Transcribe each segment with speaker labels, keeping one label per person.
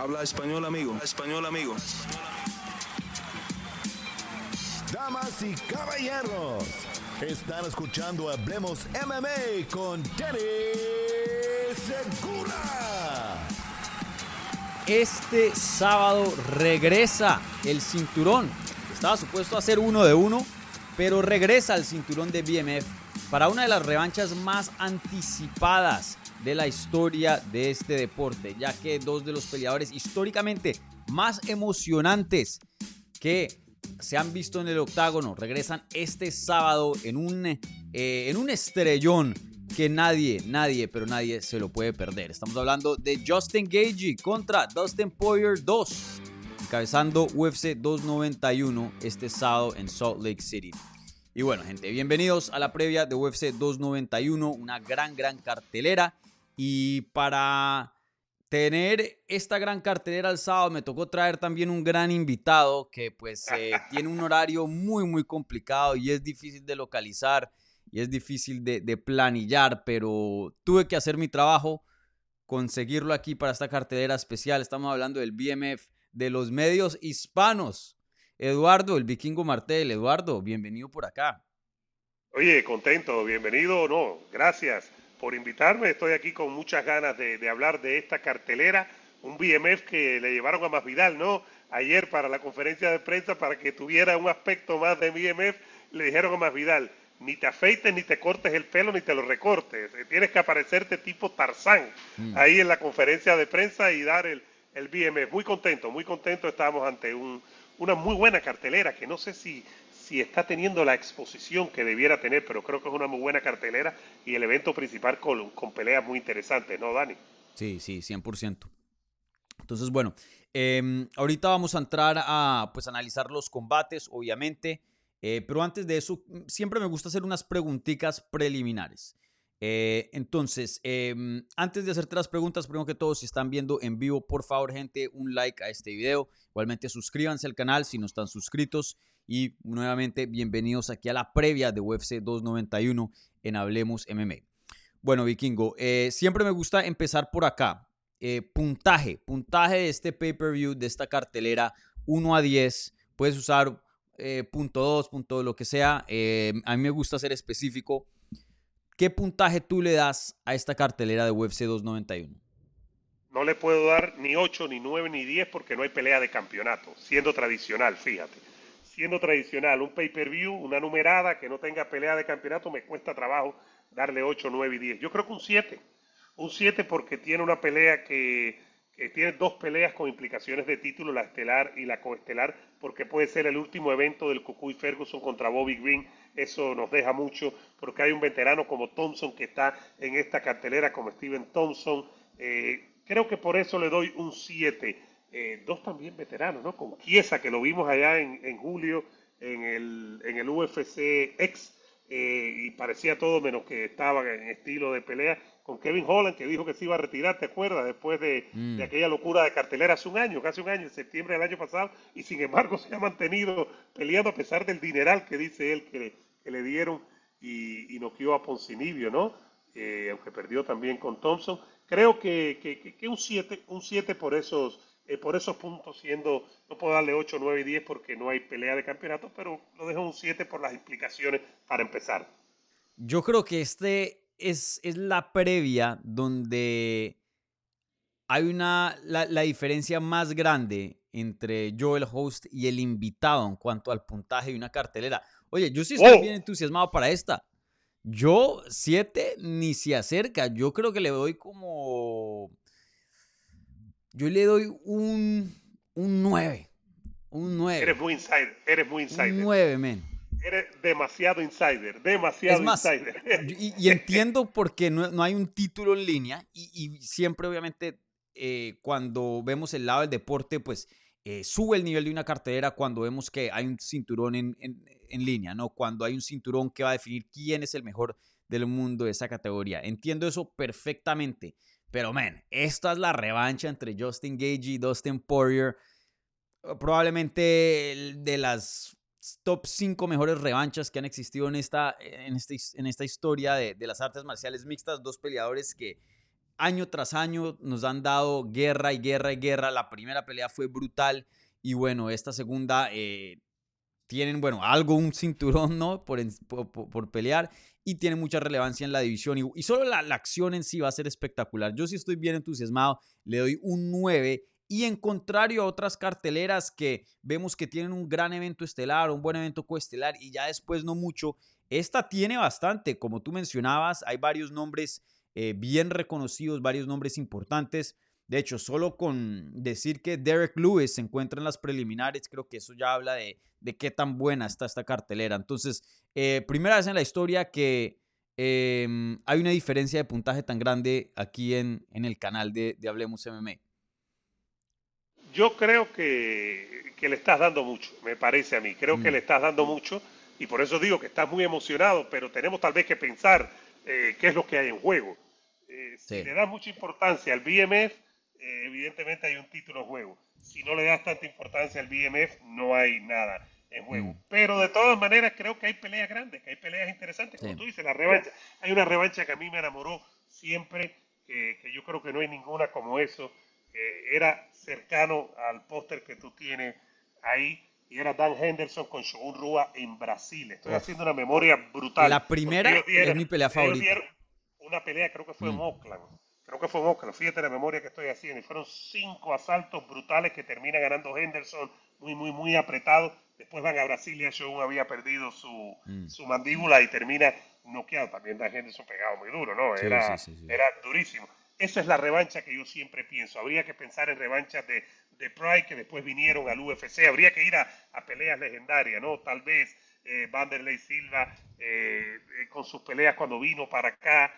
Speaker 1: Habla español, amigo. español, amigo.
Speaker 2: Damas y caballeros, están escuchando Hablemos MMA con Danny Segura.
Speaker 3: Este sábado regresa el cinturón. Estaba supuesto a ser uno de uno, pero regresa el cinturón de BMF para una de las revanchas más anticipadas de la historia de este deporte, ya que dos de los peleadores históricamente más emocionantes que se han visto en el octágono regresan este sábado en un, eh, en un estrellón que nadie, nadie, pero nadie se lo puede perder. Estamos hablando de Justin Gagey contra Dustin Poirier 2, encabezando UFC 291 este sábado en Salt Lake City. Y bueno, gente, bienvenidos a la previa de UFC 291, una gran, gran cartelera. Y para tener esta gran cartelera al sábado me tocó traer también un gran invitado que pues eh, tiene un horario muy, muy complicado y es difícil de localizar y es difícil de, de planillar, pero tuve que hacer mi trabajo, conseguirlo aquí para esta cartelera especial. Estamos hablando del BMF de los medios hispanos. Eduardo, el vikingo Martel. Eduardo, bienvenido por acá.
Speaker 4: Oye, contento, bienvenido, no, gracias por invitarme. Estoy aquí con muchas ganas de, hablar de esta cartelera, un BMF que le llevaron a Masvidal, ¿no? Ayer para la conferencia de prensa, para que tuviera un aspecto más de BMF, le dijeron a Masvidal, ni te afeites, ni te cortes el pelo, ni te lo recortes. Tienes que aparecerte tipo Tarzán mm. ahí en la conferencia de prensa y dar el, el BMF. Muy contento, muy contento. Estábamos ante un, una muy buena cartelera que no sé si, si está teniendo la exposición que debiera tener, pero creo que es una muy buena cartelera y el evento principal con, con peleas muy interesantes, ¿no, Dani?
Speaker 3: Sí, sí, 100%. Entonces, bueno, em, ahorita vamos a entrar a pues, analizar los combates, obviamente, eh, pero antes de eso, siempre me gusta hacer unas preguntitas preliminares. Eh, entonces, em, antes de hacerte las preguntas, primero que todo, si están viendo en vivo, por favor, gente, un like a este video. Igualmente, suscríbanse al canal si no están suscritos. Y nuevamente, bienvenidos aquí a la previa de UFC 291 en Hablemos MMA. Bueno, Vikingo, eh, siempre me gusta empezar por acá. Eh, puntaje, puntaje de este pay-per-view, de esta cartelera, 1 a 10. Puedes usar punto 2, punto lo que sea. a mí me gusta ser específico. ¿Qué puntaje tú le das a esta cartelera de UFC 291?
Speaker 4: No le puedo dar ni 8, ni 9, ni 10 porque no hay pelea de campeonato, siendo tradicional, fíjate. Siendo tradicional, un pay-per-view, una numerada que no tenga pelea de campeonato, me cuesta trabajo darle 8, 9 y 10. Yo creo que un 7. Un 7 porque tiene una pelea que, que tiene dos peleas con implicaciones de título, la estelar y la coestelar, porque puede ser el último evento del Cucuy Ferguson contra Bobby Green eso nos deja mucho porque hay un veterano como Thompson que está en esta cartelera, como Steven Thompson. Eh, creo que por eso le doy un 7. Eh, dos también veteranos, ¿no? Con Chiesa, que lo vimos allá en, julio en el, en el UFC X. Eh, y parecía todo menos que estaba en estilo de pelea con Kevin Holland, que dijo que se iba a retirar, ¿te acuerdas? Después de, mm. de, aquella locura de cartelera hace un año, casi un año, en septiembre del año pasado, y sin embargo se ha mantenido peleando a pesar del dineral que dice él que, que le dieron y, y noqueó a Poncinibio, ¿no? Eh, aunque perdió también con Thompson. Creo que, que, que un 7 un siete por, esos, eh, por esos puntos, siendo, no puedo darle 8, 9 y 10 porque no hay pelea de campeonato, pero lo dejo un 7 por las implicaciones para empezar.
Speaker 3: Yo creo que este es, es la previa donde hay una, la, la, diferencia más grande entre yo, el host, y el invitado en cuanto al puntaje de una cartelera. Oye, yo sí estoy oh. bien entusiasmado para esta. Yo, 7 ni se acerca. Yo creo que le doy como. Yo le doy un, un 9. Un 9.
Speaker 4: Eres muy insider. Eres muy insider.
Speaker 3: Un 9, men.
Speaker 4: Eres demasiado insider. Demasiado insider.
Speaker 3: Y, entiendo por qué no, no, hay un título en línea. Y, y siempre, obviamente, eh, cuando vemos el lado del deporte, pues eh, sube el nivel de una cartelera cuando vemos que hay un cinturón en, en, línea, ¿no? Cuando hay un cinturón que va a definir quién es el mejor del mundo de esa categoría. Entiendo eso perfectamente. Pero, man, esta es la revancha entre Justin Gage y Dustin Poirier. Probablemente de las top 5 mejores revanchas que han existido en esta, en este, en esta historia de, de las artes marciales mixtas. Dos peleadores que año tras año nos han dado guerra y guerra y guerra. La primera pelea fue brutal y bueno, esta segunda eh, tienen, bueno, algo, un cinturón, ¿no? Por, por, pelear y tiene mucha relevancia en la división y, solo la, la, acción en sí va a ser espectacular. Yo sí estoy bien entusiasmado, le doy un 9 y en contrario a otras carteleras que vemos que tienen un gran evento estelar, un buen evento coestelar y ya después no mucho, esta tiene bastante, como tú mencionabas, hay varios nombres eh, bien reconocidos, varios nombres importantes. De hecho, solo con decir que Derek Lewis se encuentra en las preliminares, creo que eso ya habla de, qué tan buena está esta cartelera. Entonces, eh, primera vez en la historia que em, hay una diferencia de puntaje tan grande aquí en, en el canal de, Hablemos MMA.
Speaker 4: Yo creo que, le estás dando mucho, me parece a mí. Creo que mm. le estás dando mucho y por eso digo que estás muy emocionado, pero tenemos tal vez que pensar eh, qué es lo que hay en juego. Eh, si le das mucha importancia al BMF, eh, evidentemente hay un título en juego. Si no le das tanta importancia al BMF, no hay nada en juego. Mm. Pero de todas maneras creo que hay peleas grandes, que hay peleas interesantes. Como tú dices, la revancha. Hay una revancha que a mí me enamoró siempre, que, yo creo que no hay ninguna como eso. Era cercano al póster que tú tienes ahí y era Dan Henderson con Shogun Rua en Brasil. Estoy haciendo una memoria brutal.
Speaker 3: La primera es mi pelea favorita.
Speaker 4: Una pelea, creo que fue en mm. Oakland. Creo que fue en Oakland. Fíjate la memoria que estoy haciendo. Y fueron cinco asaltos brutales que termina ganando Henderson, muy, muy, muy apretado. Después van a Brasil y Shogun había perdido su, mm. su mandíbula y termina noqueado. También Dan Henderson pegado muy duro, ¿no? Era, era durísimo. Esa es la revancha que yo siempre pienso. Habría que pensar en revanchas de de Pride que después vinieron al UFC. Habría que ir a, peleas legendarias, ¿no? Tal vez eh, Vanderlei Silva eh, eh, con sus peleas cuando vino para acá.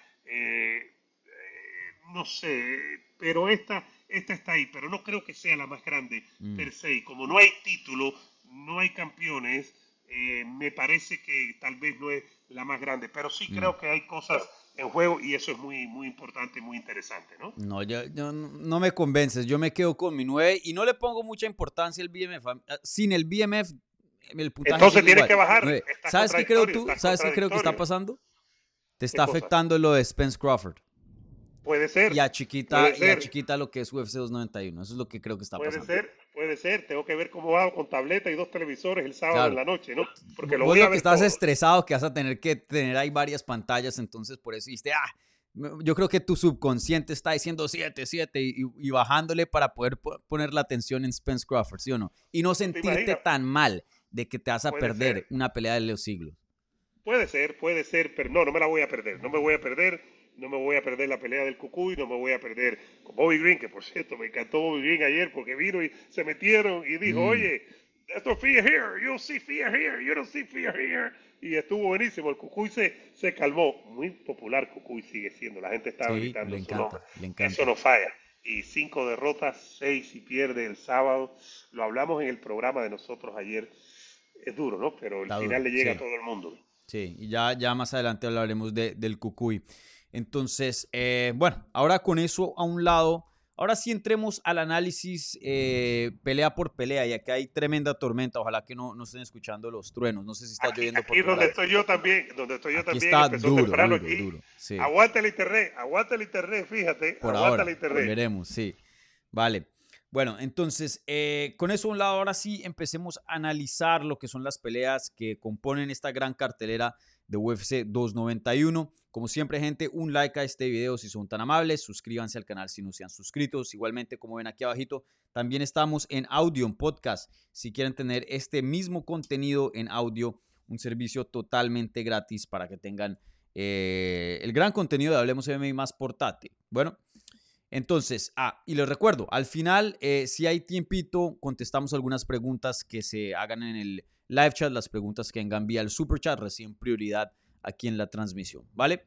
Speaker 4: No sé, pero esta, esta está ahí, pero no creo que sea la más grande mm. per se. Como no hay título, no hay campeones, me parece que tal vez no es la más grande, pero sí mm. creo que hay cosas en juego y eso es muy, muy importante y muy interesante, ¿no?
Speaker 3: No, yo, no me convences, yo me quedo con mi 9 y no le pongo mucha importancia al BMF. Sin el BMF, el puntaje
Speaker 4: Entonces tienes que bajar.
Speaker 3: ¿Sabes qué creo tú? ¿Sabes qué creo que está pasando? Te está afectando lo de Spence Crawford.
Speaker 4: Puede ser.
Speaker 3: Y a chiquita, y a chiquita lo que es UFC 291. Eso es lo que creo que está pasando.
Speaker 4: Puede ser, puede ser. Tengo que ver cómo hago con tableta y dos televisores el sábado en la noche, ¿no?
Speaker 3: Porque lo voy a ver que estás estresado, que vas a tener que tener ahí varias pantallas, entonces por eso dijiste, ah, yo creo que tu subconsciente está diciendo 7, 7 y, bajándole para poder poner la atención en Spence Crawford, ¿sí o no? Y no sentirte tan mal de que te vas a perder una pelea de los siglos.
Speaker 4: Puede ser, puede ser, pero no, no me la voy a perder, no me voy a perder no me voy a perder la pelea del Cucuy, no me voy a perder con Bobby Green, que por cierto me encantó Bobby Green ayer porque vino y se metieron y dijo, mm. oye, esto fear here, you see fear here, you don't see fear here. Y estuvo buenísimo, el Cucuy se, se calmó. Muy popular Cucuy sigue siendo, la gente estaba gritando su nombre. Eso no falla. Y cinco derrotas, seis y pierde el sábado. Lo hablamos en el programa de nosotros ayer. Es duro, ¿no? Pero el final le llega a todo el mundo.
Speaker 3: Sí, y ya, ya más adelante hablaremos de, del Cucuy. Entonces, eh, bueno, ahora con eso a un lado, ahora sí entremos al análisis eh, pelea por pelea, ya que hay tremenda tormenta, ojalá que no, no estén escuchando los truenos, no sé si está lloviendo
Speaker 4: por Aquí donde estoy yo también, donde estoy yo
Speaker 3: aquí
Speaker 4: también,
Speaker 3: está duro, duro, duro,
Speaker 4: Aguanta el internet, aguanta el internet, fíjate, por aguanta ahora, el internet.
Speaker 3: Veremos, sí, vale. Bueno, entonces, eh, con eso a un lado, ahora sí empecemos a analizar lo que son las peleas que componen esta gran cartelera de UFC 291. Como siempre, gente, un like a este video si son tan amables. Suscríbanse al canal si no se han suscrito. Igualmente, como ven aquí abajito, también estamos en audio, en podcast. Si quieren tener este mismo contenido en audio, un servicio totalmente gratis para que tengan eh, el gran contenido de Hablemos MMA más portátil. Bueno, entonces, ah, y les recuerdo, al final, eh, si hay tiempito, contestamos algunas preguntas que se hagan en el live chat, las preguntas que vengan vía el super chat reciben prioridad aquí en la transmisión, ¿vale?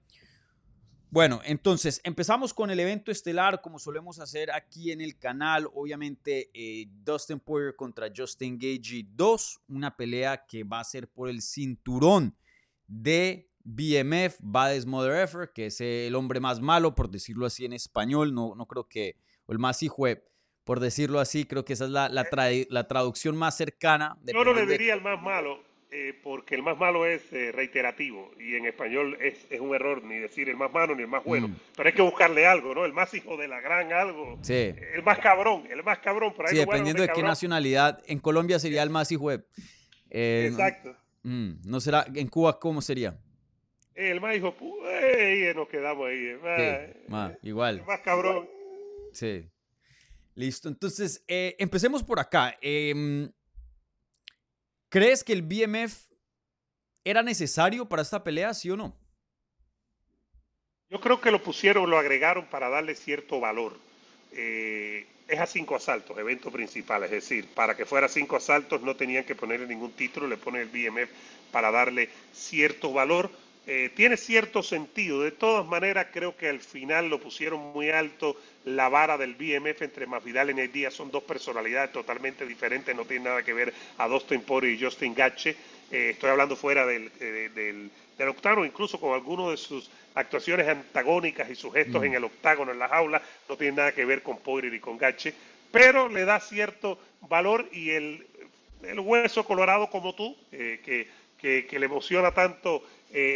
Speaker 3: Bueno, entonces empezamos con el evento estelar, como solemos hacer aquí en el canal. Obviamente, eh, Dustin Poirier contra Justin Gagey 2, una pelea que va a ser por el cinturón de BMF, Bades Mother Effort, que es el hombre más malo, por decirlo así en español. No, no creo que, o el más hijo por decirlo así. Creo que esa es la, la, traducción más cercana.
Speaker 4: Yo no le diría el más malo. eh, porque el más malo es eh, reiterativo y en español es, es, un error ni decir el más malo ni el más bueno. Mm. Pero hay que buscarle algo, ¿no? El más hijo de la gran algo.
Speaker 3: Sí.
Speaker 4: El más cabrón, el más cabrón. Pero
Speaker 3: sí, dependiendo de, qué nacionalidad. En Colombia sería el más hijo de...
Speaker 4: Eh, Exacto.
Speaker 3: Mm, no será, en Cuba, ¿cómo sería?
Speaker 4: El más hijo, eh, nos quedamos ahí.
Speaker 3: igual.
Speaker 4: El más cabrón.
Speaker 3: Sí. Listo. Entonces, empecemos por acá. Eh, ¿Crees que el BMF era necesario para esta pelea, sí o no?
Speaker 4: Yo creo que lo pusieron, lo agregaron para darle cierto valor. Eh, es a cinco asaltos, evento principal, es decir, para que fuera cinco asaltos no tenían que ponerle ningún título, le ponen el BMF para darle cierto valor. Eh, tiene cierto sentido, de todas maneras creo que al final lo pusieron muy alto, la vara del BMF entre Masvidal y Díaz son dos personalidades totalmente diferentes, no tiene nada que ver a Dustin Poirier y Justin Gache. Eh, estoy hablando fuera del, eh, del, del, octágono, incluso con algunos de sus actuaciones antagónicas y sus gestos mm. en el octágono, en la jaula, no tiene nada que ver con Poirier y con Gache, pero le da cierto valor y el, el hueso colorado como tú, eh, que, que, que, le emociona tanto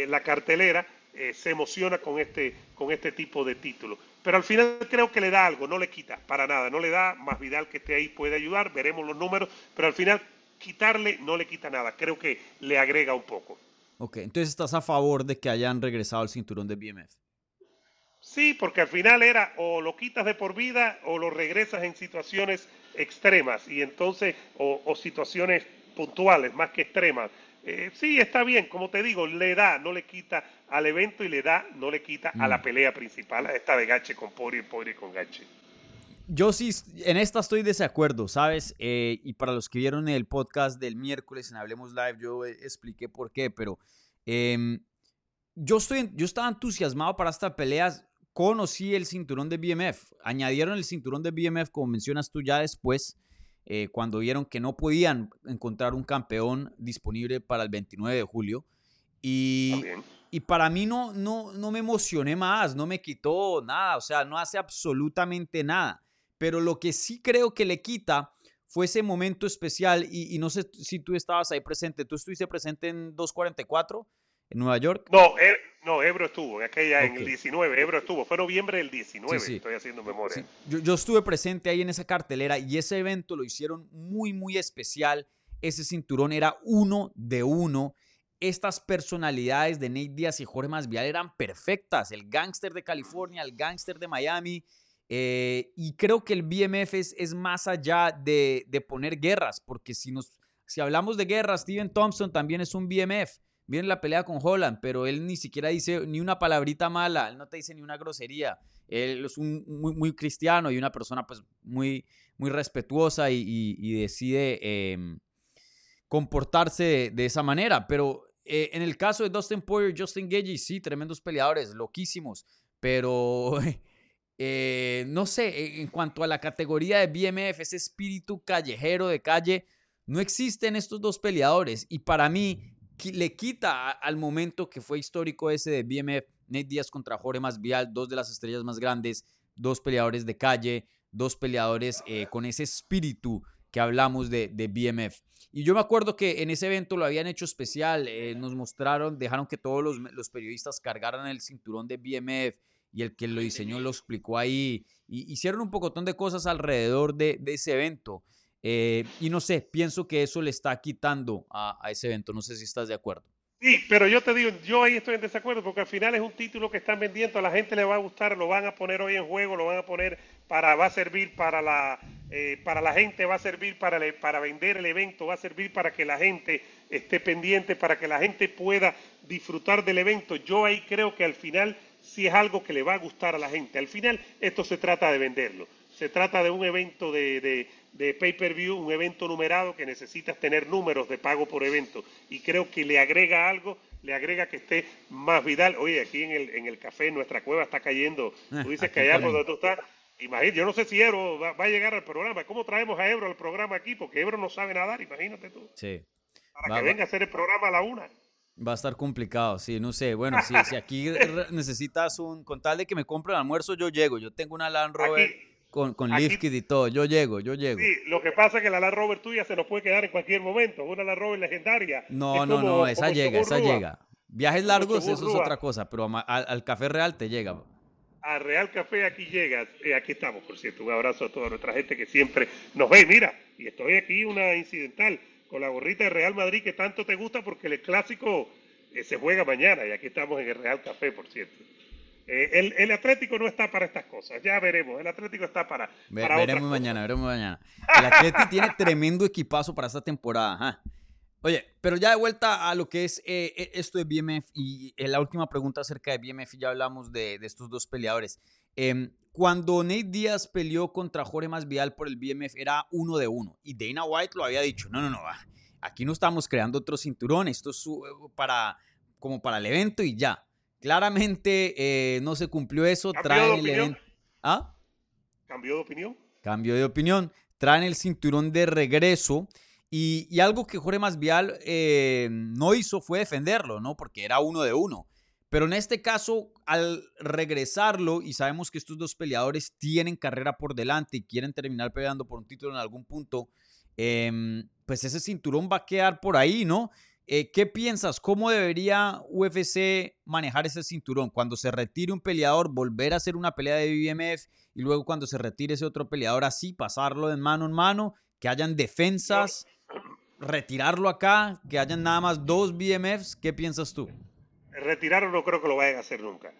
Speaker 4: la cartelera, se emociona con este, con este tipo de títulos. Pero al final creo que le da algo, no le quita para nada, no le da más Vidal que esté ahí puede ayudar, veremos los números, pero al final quitarle no le quita nada, creo que le agrega un poco.
Speaker 3: Ok, entonces estás a favor de que hayan regresado al cinturón de BMF.
Speaker 4: Sí, porque al final era o lo quitas de por vida o lo regresas en situaciones extremas y entonces o, o situaciones puntuales más que extremas. Eh, sí, está bien, como te digo, le da, no le quita al evento y le da, no le quita a la mm. pelea principal, a esta de Gache con Pori y con Gache.
Speaker 3: Yo sí, en esta estoy de desacuerdo, ¿sabes? Eh, y para los que vieron el podcast del miércoles en Hablemos Live, yo expliqué por qué, pero em, yo, estoy, yo estaba entusiasmado para esta pelea. Conocí el cinturón de BMF, añadieron el cinturón de BMF, como mencionas tú ya después. Eh, cuando vieron que no podían encontrar un campeón disponible para el 29 de julio. Y, y para mí no, no, no me emocioné más, no me quitó nada, o sea, no hace absolutamente nada. Pero lo que sí creo que le quita fue ese momento especial y, y no sé si tú estabas ahí presente, ¿tú estuviste presente en 244 en Nueva York?
Speaker 4: No, no, Ebro estuvo, en aquella, en el 19, Ebro estuvo, fue noviembre del 19, estoy haciendo memoria.
Speaker 3: Yo, estuve presente ahí en esa cartelera y ese evento lo hicieron muy, muy especial. Ese cinturón era uno de uno. Estas personalidades de Nate Díaz y Jorge Masvidal eran perfectas. El gángster de California, el gángster de Miami. Eh, y creo que el BMF es, es más allá de, de, poner guerras, porque si, nos, si hablamos de guerras, Steven Thompson también es un BMF viene la pelea con Holland, pero él ni siquiera dice ni una palabrita mala, él no te dice ni una grosería. Él es un muy, cristiano y una persona pues muy, muy respetuosa y, decide em, comportarse de, esa manera. Pero eh, en el caso de Dustin Poirier, Justin Gagey, sí, tremendos peleadores, loquísimos, pero... Eh, no sé, en cuanto a la categoría de BMF, ese espíritu callejero de calle, no existen estos dos peleadores. Y para mí, le quita al momento que fue histórico ese de BMF, Nate Díaz contra Jorge Masvidal, dos de las estrellas más grandes, dos peleadores de calle, dos peleadores eh, con ese espíritu que hablamos de, de, BMF. Y yo me acuerdo que en ese evento lo habían hecho especial, eh, nos mostraron, dejaron que todos los, los, periodistas cargaran el cinturón de BMF y el que lo diseñó lo explicó ahí. Y hicieron un pocotón de cosas alrededor de, de ese evento. Eh, y no sé, pienso que eso le está quitando a, ese evento. No sé si estás de acuerdo.
Speaker 4: Sí, pero yo te digo, yo ahí estoy en desacuerdo porque al final es un título que están vendiendo, a la gente le va a gustar, lo van a poner hoy en juego, lo van a poner para, va a servir para la, eh, para la gente, va a servir para, para vender el evento, va a servir para que la gente esté pendiente, para que la gente pueda disfrutar del evento. Yo ahí creo que al final sí es algo que le va a gustar a la gente. Al final esto se trata de venderlo. Se trata de un evento de, de pay-per-view, un evento numerado que necesitas tener números de pago por evento. Y creo que le agrega algo, le agrega que esté más Vidal. Oye, aquí en el, en el café, en nuestra cueva está cayendo. Tú dices que hay algo donde tú estás. Imagínate, yo no sé si Ebro va, a llegar al programa. ¿Cómo traemos a Ebro al programa aquí? Porque Ebro no sabe nadar, imagínate tú.
Speaker 3: Sí.
Speaker 4: Para que venga a hacer el programa a la una.
Speaker 3: Va a estar complicado, sí, no sé. Bueno, si, si aquí necesitas un. Con tal de que me compre el almuerzo, yo llego. Yo tengo una Land Rover. Con, con
Speaker 4: Aquí-
Speaker 3: y todo. Yo llego, yo llego.
Speaker 4: Sí, lo que pasa es que la Land Rover tuya se nos puede quedar en cualquier momento. Una Land Rover legendaria.
Speaker 3: No,
Speaker 4: Es
Speaker 3: no,
Speaker 4: como-
Speaker 3: no, esa llega, esa llega. Viajes largos, eso es otra cosa, pero a al café real te llega.
Speaker 4: A Real Café aquí llegas. Eh, aquí estamos, por cierto. Un abrazo a toda nuestra gente que siempre nos ve. Mira, y estoy aquí una incidental con la gorrita de Real Madrid que tanto te gusta porque el clásico eh, se juega mañana y aquí estamos en el Real Café, por cierto. Eh, el, el Atlético no está para estas cosas, ya veremos. El Atlético está para,
Speaker 3: Ve-
Speaker 4: para otras
Speaker 3: veremos
Speaker 4: cosas.
Speaker 3: mañana, veremos mañana. El Atleti tiene tremendo equipazo para esta temporada. ajá. Oye, pero ya de vuelta a lo que es eh, eh, esto de BMF y eh, la última pregunta acerca de BMF, ya hablamos de, de estos dos peleadores. Em, cuando Nate Díaz peleó contra Jorge Masvidal por el BMF era uno de uno y Dana White lo había dicho, no, no, no, aquí no estamos creando otro cinturón, esto es para, como para el evento y ya. Claramente eh, no se cumplió eso,
Speaker 4: ¿Cambió
Speaker 3: traen
Speaker 4: de
Speaker 3: el evento. ¿Ah?
Speaker 4: ¿Cambió de opinión?
Speaker 3: Cambio de opinión. Traen el cinturón de regreso. Y, y algo que Jorge Masvidal eh, no hizo fue defenderlo, ¿no? Porque era uno de uno. Pero en este caso, al regresarlo, y sabemos que estos dos peleadores tienen carrera por delante y quieren terminar peleando por un título en algún punto, em, pues ese cinturón va a quedar por ahí, ¿no? Eh, ¿Qué piensas? ¿Cómo debería UFC manejar ese cinturón? Cuando se retire un peleador, volver a hacer una pelea de BMF y luego cuando se retire ese otro peleador así, pasarlo de mano en mano, que hayan defensas, retirarlo acá, que hayan nada más dos BMFs. ¿Qué piensas tú?
Speaker 4: Retirarlo no creo que lo vayan a hacer nunca.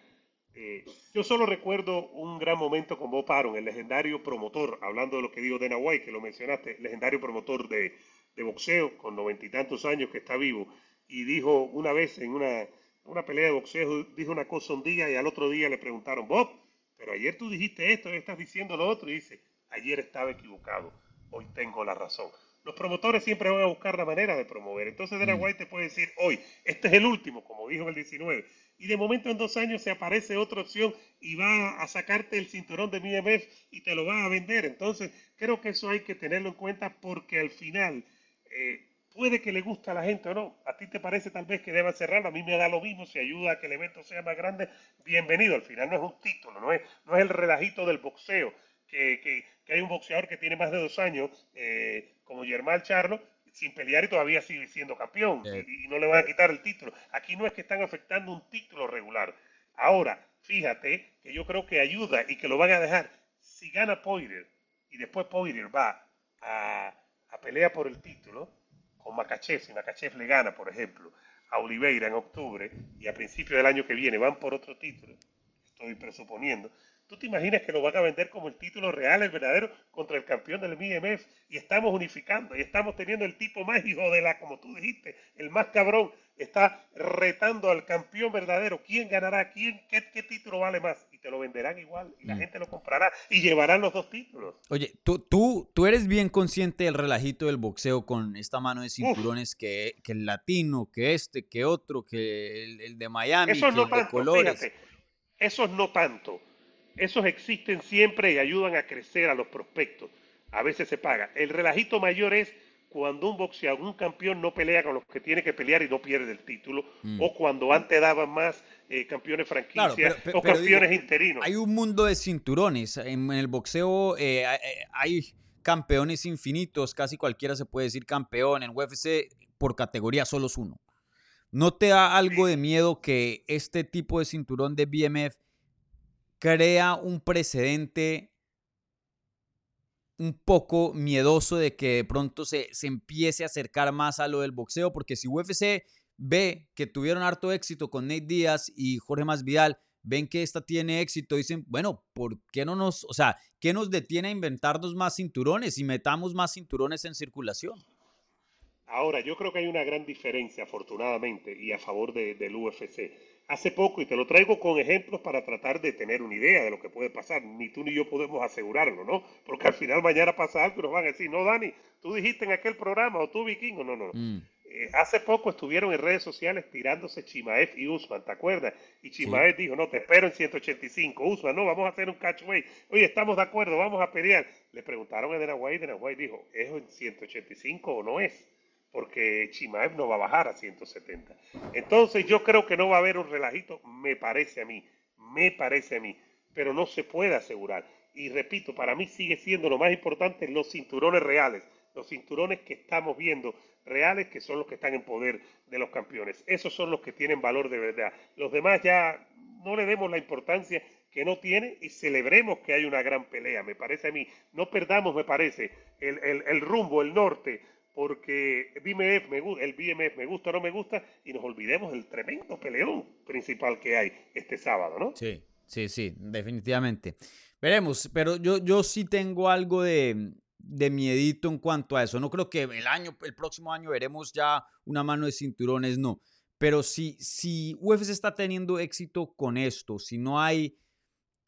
Speaker 4: Eh, yo solo recuerdo un gran momento con Bob Arum, el legendario promotor, hablando de lo que dijo Dana White, que lo mencionaste, legendario promotor de, de boxeo, con noventa y tantos años que está vivo, y dijo una vez en una, una pelea de boxeo, dijo una cosa un día y al otro día le preguntaron, Bob, pero ayer tú dijiste esto, hoy estás diciendo lo otro, y dice, ayer estaba equivocado, hoy tengo la razón. Los promotores siempre van a buscar la manera de promover. Entonces Dana
Speaker 3: Mm.
Speaker 4: White te puede decir, hoy, este es el último, como dijo en el 19. Y de momento en dos años se aparece otra opción y va a sacarte el cinturón de BMF y te lo va a vender. Entonces creo que eso hay que tenerlo en cuenta porque al final eh, puede que le guste a la gente o no. A ti te parece tal vez que deba cerrarlo. A mí me da lo mismo. Si ayuda a que el evento sea más grande, bienvenido. Al final no es un título, no es, no es el relajito del boxeo. Que, que, que hay un boxeador que tiene más de dos años, eh, como Germán Charlo, sin pelear y todavía sigue siendo campeón
Speaker 3: Eh.
Speaker 4: y, y no le van a quitar el título. Aquí no es que están afectando un título regular. Ahora, fíjate que yo creo que ayuda y que lo van a dejar. Si gana Poirier y después Poirier va a, a pelear por el título con Makachev, si Makachev le gana, por ejemplo, a Oliveira en octubre y a principios del año que viene van por otro título, estoy presuponiendo, ¿Tú te imaginas que lo van a vender como el título real, el verdadero, contra el campeón del BMF? Y estamos unificando, y estamos teniendo el tipo más hijo de la, como tú dijiste, el más cabrón, está retando al campeón verdadero. ¿Quién ganará? ¿Quién? ¿Qué, qué título vale más? Te lo venderán igual, y la
Speaker 3: Mm.
Speaker 4: gente lo comprará, y llevarán los dos títulos.
Speaker 3: Oye, tú, tú, tú eres bien consciente del relajito del boxeo con esta mano de cinturones que, que el latino, que este, que otro, que el, el de Miami,
Speaker 4: Esos
Speaker 3: que
Speaker 4: no
Speaker 3: el de
Speaker 4: tanto,
Speaker 3: colores.
Speaker 4: fíjate, esos no tanto. Esos existen siempre y ayudan a crecer a los prospectos. A veces se paga. El relajito mayor es cuando un boxeador, un campeón no pelea con los que tiene que pelear y no pierde el título,
Speaker 3: Mm.
Speaker 4: o cuando antes daban más eh, campeones franquicia
Speaker 3: Claro, pero- pero-
Speaker 4: o
Speaker 3: pero
Speaker 4: campeones
Speaker 3: digo,
Speaker 4: interinos.
Speaker 3: Hay un mundo de cinturones. En, en el boxeo eh, hay- hay campeones infinitos, casi cualquiera se puede decir campeón. En UFC, por categoría, solo es uno. ¿No te da algo de miedo que este tipo de cinturón de BMF crea un precedente un poco miedoso de que de pronto se, se empiece a acercar más a lo del boxeo? Porque si UFC ve que tuvieron harto éxito con Nate Díaz y Jorge Masvidal, ven que esta tiene éxito, dicen, bueno, ¿por qué no nos, o sea, qué nos detiene a inventarnos más cinturones y metamos más cinturones en circulación?
Speaker 4: Ahora, yo creo que hay una gran diferencia, afortunadamente, y a favor de- del UFC. Hace poco, y te lo traigo con ejemplos para tratar de tener una idea de lo que puede pasar, ni tú ni yo podemos asegurarlo, ¿no? Porque al final mañana pasa algo y nos van a decir, no, Dani, tú dijiste en aquel programa, o tú, Vikingo, no, no, no.
Speaker 3: Mm,
Speaker 4: Eh, hace poco estuvieron en redes sociales tirándose Chimaev y Usman, ¿te acuerdas? Y Chimaev dijo, no, te espero en 185. Usman, no, vamos a hacer un catchway. Oye, estamos de acuerdo, vamos a pelear. Le preguntaron a Dana White, Dana White dijo, ¿es en 185 o no es? Porque Chimaev no va a bajar a 170. Entonces yo creo que no va a haber un relajito, me parece a mí, me parece a mí, pero no se puede asegurar. y repito, para mí sigue siendo lo más importante los cinturones reales, los cinturones que estamos viendo reales, que son los que están en poder de los campeones. Esos son los que tienen valor de verdad. Los demás ya no le demos la importancia que no tiene y celebremos que hay una gran pelea, me parece a mí. No perdamos, me parece, el, el rumbo, el norte, porque BMF me, el BMF me gusta o no me gusta y nos olvidemos del tremendo peleón principal que hay este sábado, ¿no?
Speaker 3: Sí, sí, sí, definitivamente. Veremos, pero yo, yo sí tengo algo de, de miedito en cuanto a eso. No creo que el año, el próximo año veremos ya una mano de cinturones, no. Pero si, si UFC está teniendo éxito con esto, si no hay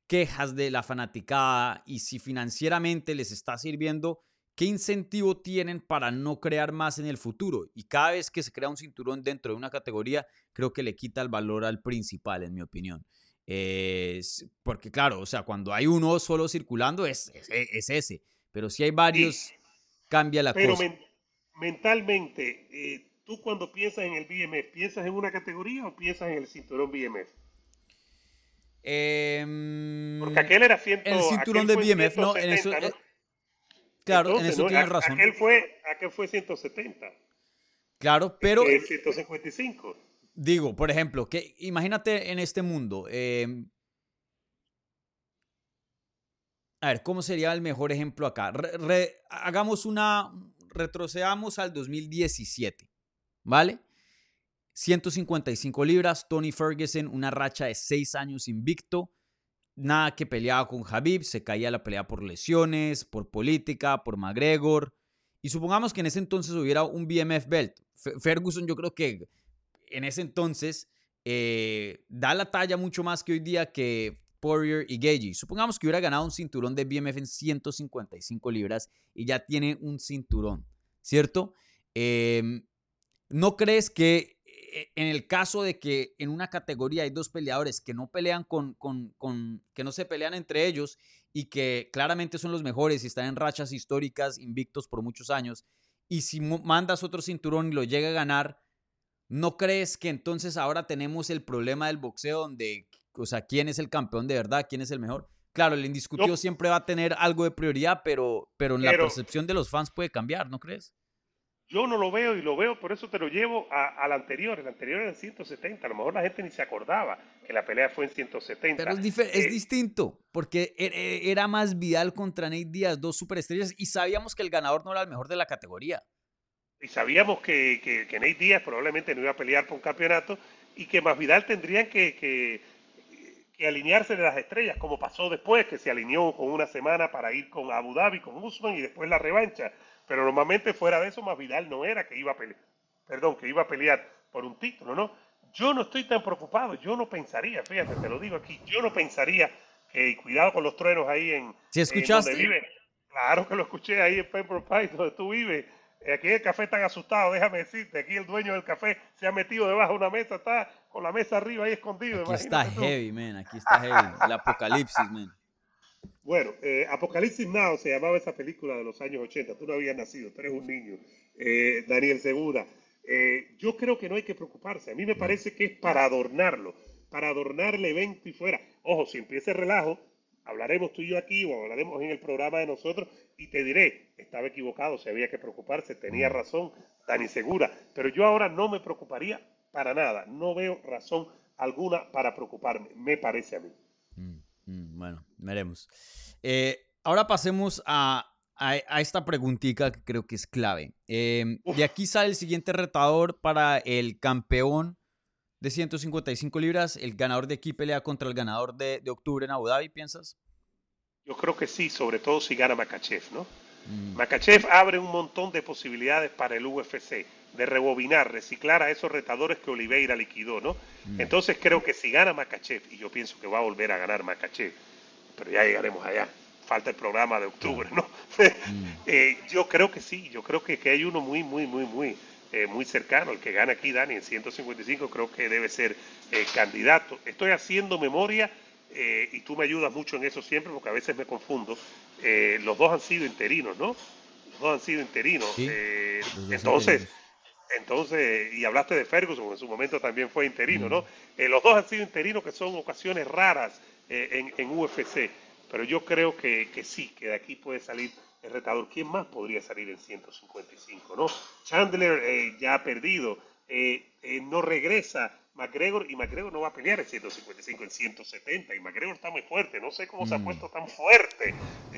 Speaker 3: quejas de la fanaticada y si financieramente les está sirviendo, ¿qué incentivo tienen para no crear más en el futuro? Y cada vez que se crea un cinturón dentro de una categoría, creo que le quita el valor al principal, en mi opinión. porque claro, o sea, cuando hay uno solo circulando es, es, ese, pero si hay varios, cambia la cosa.
Speaker 4: Pero mentalmente, eh, tú cuando piensas en el BMF, ¿piensas en una categoría o piensas en el cinturón BMF?
Speaker 3: Em,
Speaker 4: porque aquel era ciento,
Speaker 3: el cinturón de BMF, ¿no? En eso, eh, Claro, en eso tienes razón.
Speaker 4: Aquel fue, aquel fue 170.
Speaker 3: Claro, pero...
Speaker 4: Es 155.
Speaker 3: Digo, por ejemplo, que imagínate en este mundo. Em, a ver, ¿cómo sería el mejor ejemplo acá? hagamos una... Retrocedamos al 2017, ¿vale? 155 libras, Tony Ferguson, una racha de 6 años invicto nada que peleaba con Habib, se caía la pelea por lesiones, por política, por McGregor. Y supongamos que en ese entonces hubiera un BMF belt. Ferguson yo creo que en ese entonces eh, da la talla mucho más que hoy día que Poirier y Gagey. Supongamos que hubiera ganado un cinturón de BMF en 155 libras y ya tiene un cinturón, ¿cierto? Em, ¿No crees que e, en el caso de que en una categoría hay dos peleadores que no pelean con, con, que no se pelean entre ellos y que claramente son los mejores y están en rachas históricas, invictos por muchos años, y si mandas otro cinturón y lo llega a ganar, ¿no crees que entonces ahora tenemos el problema del boxeo donde, o sea, quién es el campeón de verdad, quién es el mejor? Claro, el indiscutido siempre va a tener algo de prioridad, pero, pero en la percepción de los fans puede cambiar, ¿no crees?
Speaker 4: Yo no lo veo y lo veo, por eso te lo llevo al anterior. El anterior era en 170. A lo mejor la gente ni se acordaba que la pelea fue en 170.
Speaker 3: Pero es, es eh, distinto, porque e, e, era más Vidal contra Nate Díaz, dos superestrellas, y sabíamos que el ganador no era el mejor de la categoría.
Speaker 4: Y sabíamos que, que, Nate Díaz probablemente no iba a pelear por un campeonato y que más Vidal tendrían que, que, que alinearse de las estrellas, como pasó después, que se alineó con una semana para ir con Abu Dhabi, con Usman y después la revancha. Pero normalmente fuera de eso, más Vidal no era que iba a pelear, perdón, que iba a pelear por un título, ¿no? Yo no estoy tan preocupado, yo no pensaría, fíjate, te lo digo aquí, yo no pensaría que, cuidado con los truenos ahí en,
Speaker 3: ¿Sí escuchaste?
Speaker 4: donde vive. Claro que lo escuché ahí en Pembroke Pines, donde tú vives. Aquí el café está asustado, déjame decirte. Aquí el dueño del café se ha metido debajo de una mesa, está con la mesa arriba ahí escondido.
Speaker 3: Aquí está heavy, man. Aquí está heavy. El apocalipsis, man.
Speaker 4: Bueno, eh, Apocalipsis Now se llamaba esa película de los años 80. Tú no habías nacido, tú eres un niño. Eh, Daniel Segura. Eh, yo creo que no hay que preocuparse. A mí me parece que es para adornarlo, para adornar el evento y fuera. Ojo, si empieza el relajo, hablaremos tú y yo aquí o hablaremos en el programa de nosotros y te diré, estaba equivocado, se había que preocuparse, tenía razón Dani Segura. Pero yo ahora no me preocuparía para nada. No veo razón alguna para preocuparme, me parece a mí.
Speaker 3: Mm. Mm, bueno, veremos. Eh, ahora pasemos a, esta preguntita que creo que es clave. Eh, de aquí sale el siguiente retador para el campeón de 155 libras. El ganador de aquí pelea contra el ganador de, octubre en Abu Dhabi, ¿piensas?
Speaker 4: Yo creo que sí, sobre todo si gana Makachev, ¿no? Mm. Makachev abre un montón de posibilidades para el UFC, de rebobinar, reciclar a esos retadores que Oliveira liquidó, ¿no? Mm. Entonces creo que si gana Makachev, y yo pienso que va a volver a ganar Makachev, pero ya llegaremos allá, falta el programa de octubre, ¿no? Mm. Eh, yo creo que sí, yo creo que, que hay uno muy, muy, muy, muy, eh, muy cercano, el que gana aquí, Dani, en 155, creo que debe ser eh, candidato. Estoy haciendo memoria eh, y tú me ayudas mucho en eso siempre porque a veces me confundo, los dos han sido interinos, ¿no? Los dos han sido interinos. Entonces, entonces, y hablaste de Ferguson, en su momento también fue interino, ¿no? Los dos han sido interinos, que son ocasiones raras en, en, UFC. pero yo creo que, que sí, que de aquí puede salir el retador. ¿Quién más podría salir en 155? ¿no? Chandler eh, ya ha perdido, eh, eh, no regresa McGregor y McGregor no va a pelear en 155, en 170 y McGregor está muy fuerte, no sé cómo se ha
Speaker 3: Mm.
Speaker 4: puesto tan fuerte.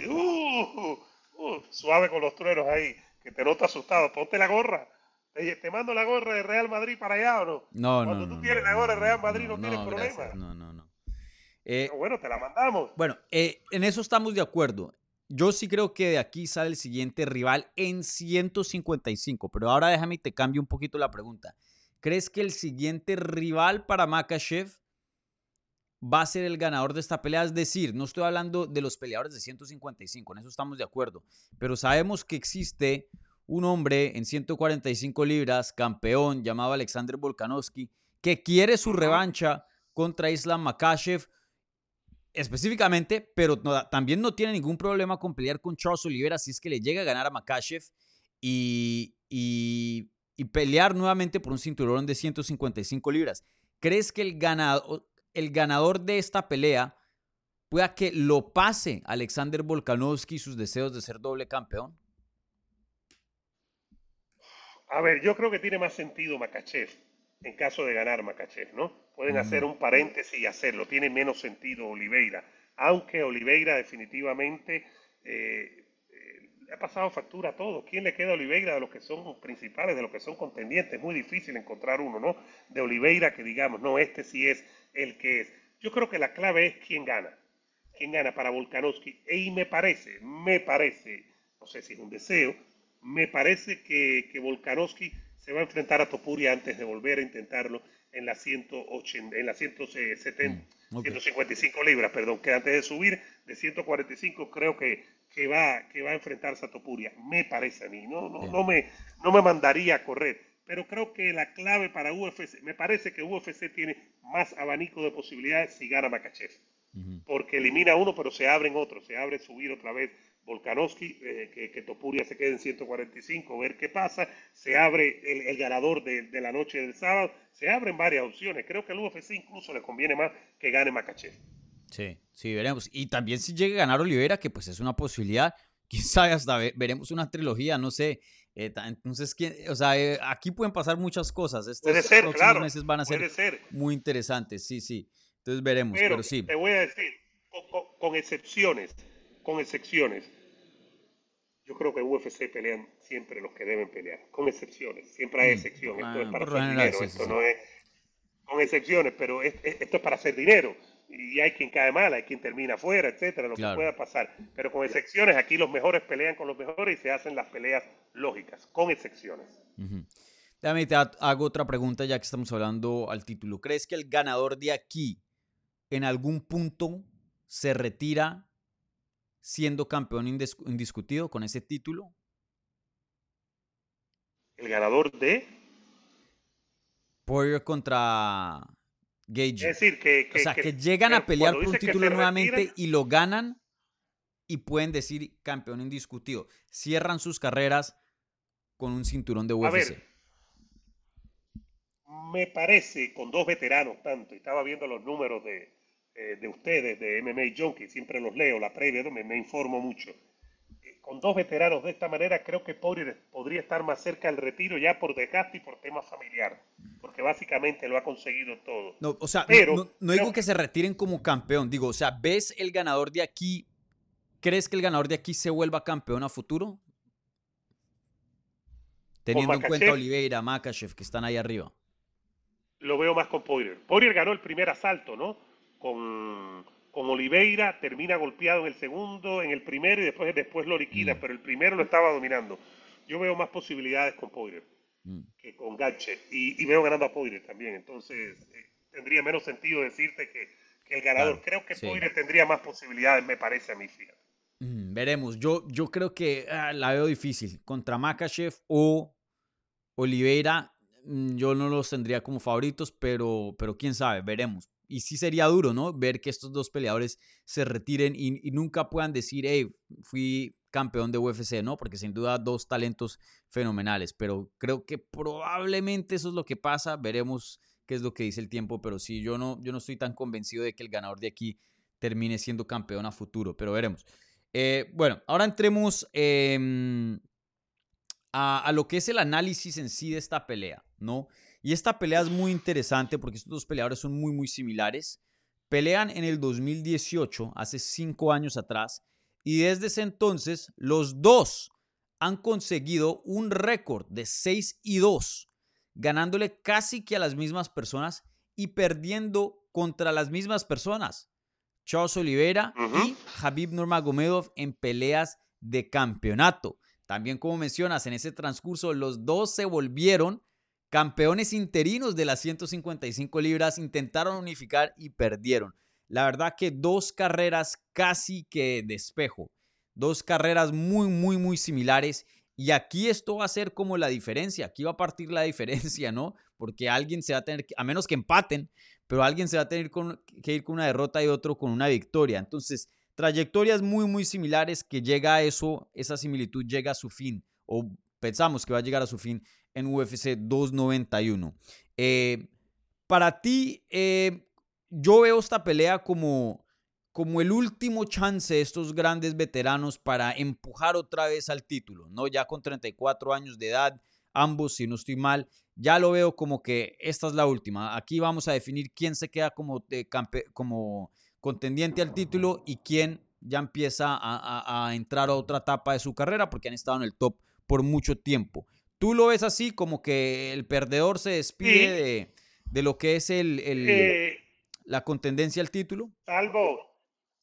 Speaker 4: Uh, uh, suave con los truenos ahí, que te nota asustado, ponte la gorra. Te, te mando la gorra de Real Madrid para allá o no.
Speaker 3: No, no,
Speaker 4: Cuando
Speaker 3: no.
Speaker 4: tú tienes
Speaker 3: no,
Speaker 4: la gorra de Real Madrid no, tienes problema.
Speaker 3: gracias, No, no, no. Eh,
Speaker 4: Pero bueno, te la mandamos.
Speaker 3: Bueno, eh, en eso estamos de acuerdo. Yo sí creo que de aquí sale el siguiente rival en 155, pero ahora déjame y te cambio un poquito la pregunta. ¿Crees que el siguiente rival para Makachev va a ser el ganador de esta pelea? Es decir, no estoy hablando de los peleadores de 155, en eso estamos de acuerdo, pero sabemos que existe un hombre en 145 libras, campeón, llamado Alexander Volkanovski, que quiere su revancha contra Islam Makachev específicamente, pero también no tiene ningún problema con pelear con Charles Oliveira si es que le llega a ganar a Makachev y, y- y pelear nuevamente por un cinturón de 155 libras. ¿Crees que el ganador, el ganador de esta pelea pueda que lo pase Alexander Volkanovski y sus deseos de ser doble campeón?
Speaker 4: A ver, yo creo que tiene más sentido Makachev en caso de ganar Makachev, ¿no? Pueden hacer un paréntesis y hacerlo. Tiene menos sentido Oliveira. Aunque Oliveira definitivamente eh, eh, le ha pasado factura a todo. ¿Quién le queda a Oliveira de los que son principales, de los que son contendientes? Es muy difícil encontrar uno, ¿no? De Oliveira que digamos, no, este sí es el que es. Yo creo que la clave es quién gana. ¿Quién gana para Volkanovski? Y me parece, me parece, no sé si es un deseo, me parece que, que Volkanovski se va a enfrentar a Topuria antes de volver a intentarlo en las 180, en las 170,
Speaker 3: Mm, ok.
Speaker 4: 155 libras, perdón, que antes de subir de 145 creo que, que, va, que va a enfrentarse a Topuria. Me parece a mí, no, no, no, me, no me mandaría a correr. Pero creo que la clave para UFC, me parece que UFC tiene más abanico de posibilidades si gana Makachev porque elimina uno, pero se abren otros. Se abre subir otra vez Volkanovski, eh, que, que Topuria se quede en 145, ver qué pasa. Se abre el, el ganador de, de la noche del sábado. Se abren varias opciones. Creo que al UFC incluso le conviene más que gane Makachev.
Speaker 3: Sí, sí, veremos. Y también si llega a ganar Oliveira, que pues es una posibilidad, quién sabe, hasta ve- veremos una trilogía, no sé. Eh, entonces, ¿quién- o sea, eh, aquí pueden pasar muchas cosas. Estos
Speaker 4: Puede ser,
Speaker 3: próximos
Speaker 4: claro.
Speaker 3: meses van a ser muy interesantes, sí, sí. Entonces veremos, pero,
Speaker 4: Pero
Speaker 3: sí.
Speaker 4: te voy a decir, con- con excepciones, con excepciones. Yo creo que en UFC pelean siempre los que deben pelear, con excepciones. Siempre hay
Speaker 3: Mm,
Speaker 4: excepciones. Esto
Speaker 3: ah,
Speaker 4: es para hacer
Speaker 3: general,
Speaker 4: dinero.
Speaker 3: sí,
Speaker 4: esto
Speaker 3: sí,
Speaker 4: no es con excepciones, pero es- es- esto es para hacer dinero. Y hay quien cae mal, hay quien termina afuera, etcétera, lo
Speaker 3: Claro.
Speaker 4: que pueda pasar. Pero con excepciones, aquí los mejores pelean con los mejores y se hacen las peleas lógicas, con excepciones.
Speaker 3: Déjame te ha- hago otra pregunta ya que estamos hablando al título. ¿Crees que el ganador de aquí en algún punto se retira siendo campeón indis- indiscutido con ese título?
Speaker 4: El ganador de.
Speaker 3: Poirier contra Gage.
Speaker 4: Es decir, que.
Speaker 3: o sea, que, llegan a
Speaker 4: que
Speaker 3: pelear por un
Speaker 4: que
Speaker 3: título nuevamente y lo ganan y pueden decir campeón indiscutido. Cierran sus carreras con un cinturón de
Speaker 4: A
Speaker 3: UFC.
Speaker 4: ver, me parece, con dos veteranos tanto, y estaba viendo los números de, eh, de ustedes, de MMA Junkie, siempre los leo, la previa, me, me informo mucho. Eh, Con dos veteranos de esta manera, creo que Poirier podría estar más cerca del retiro ya por desgaste y por tema familiar, porque básicamente lo ha conseguido todo.
Speaker 3: No, o sea, no-
Speaker 4: Pero
Speaker 3: no, no digo que se retiren como campeón. Digo, o sea, ¿ves el ganador de aquí? ¿Crees que el ganador de aquí se vuelva campeón a futuro? Teniendo en cuenta Oliveira, Makachev, que están ahí arriba.
Speaker 4: lo veo más con Poirier. Poirier ganó el primer asalto, ¿no? Con, con Oliveira, termina golpeado en el segundo, en el primero y después, después lo liquida,
Speaker 3: Mm.
Speaker 4: pero el primero lo estaba dominando. Yo veo más posibilidades con Poirier
Speaker 3: Mm.
Speaker 4: que con Gache y, y veo ganando a Poirier también. Entonces, eh, tendría menos sentido decirte que, que el ganador. Creo que
Speaker 3: sí.
Speaker 4: Poirier tendría más posibilidades, me parece a mí, fíjate.
Speaker 3: Mm, veremos. Yo, yo creo que ah, la veo difícil. Contra Makachev o Oliveira, yo no los tendría como favoritos, pero, pero quién sabe, veremos. Y sí sería duro, ¿no? Ver que estos dos peleadores se retiren y, nunca puedan decir, hey, fui campeón de UFC, ¿no? Porque sin duda dos talentos fenomenales, pero creo que probablemente eso es lo que pasa. Veremos qué es lo que dice el tiempo, pero sí, yo no, yo no estoy tan convencido de que el ganador de aquí termine siendo campeón a futuro, pero veremos. Eh, bueno, ahora entremos em, a, a, lo que es el análisis en sí de esta pelea, ¿no? Y esta pelea es muy interesante porque estos dos peleadores son muy, muy similares. Pelean en el 2018, hace cinco años atrás, y desde ese entonces los dos han conseguido un récord de 6 y 2, ganándole casi que a las mismas personas y perdiendo contra las mismas personas. Charles Oliveira y Habib Nurmagomedov en peleas de campeonato. También como mencionas, en ese transcurso los dos se volvieron campeones interinos de las 155 libras, intentaron unificar y perdieron. La verdad que dos carreras casi que de espejo. Dos carreras muy, muy, muy similares. Y aquí esto va a ser como la diferencia. Aquí va a partir la diferencia, ¿no? Porque alguien se va a tener, a menos que empaten, pero alguien se va a tener que ir con una derrota y otro con una victoria. Entonces, trayectorias muy, muy similares que llega a eso, esa similitud llega a su fin, o pensamos que va a llegar a su fin en UFC 291. Eh, para ti, eh, yo veo esta pelea como, como el último chance de estos grandes veteranos para empujar otra vez al título, ¿no? Ya con 34 años de edad, ambos, si no estoy mal, ya lo veo como que esta es la última. Aquí vamos a definir quién se queda como, como contendiente al título y quién ya empieza a, a, entrar a otra etapa de su carrera porque han estado en el top por mucho tiempo. ¿Tú lo ves así como que el perdedor se despide de, de, lo que es el, el eh, la contendencia al título?
Speaker 4: Salvo,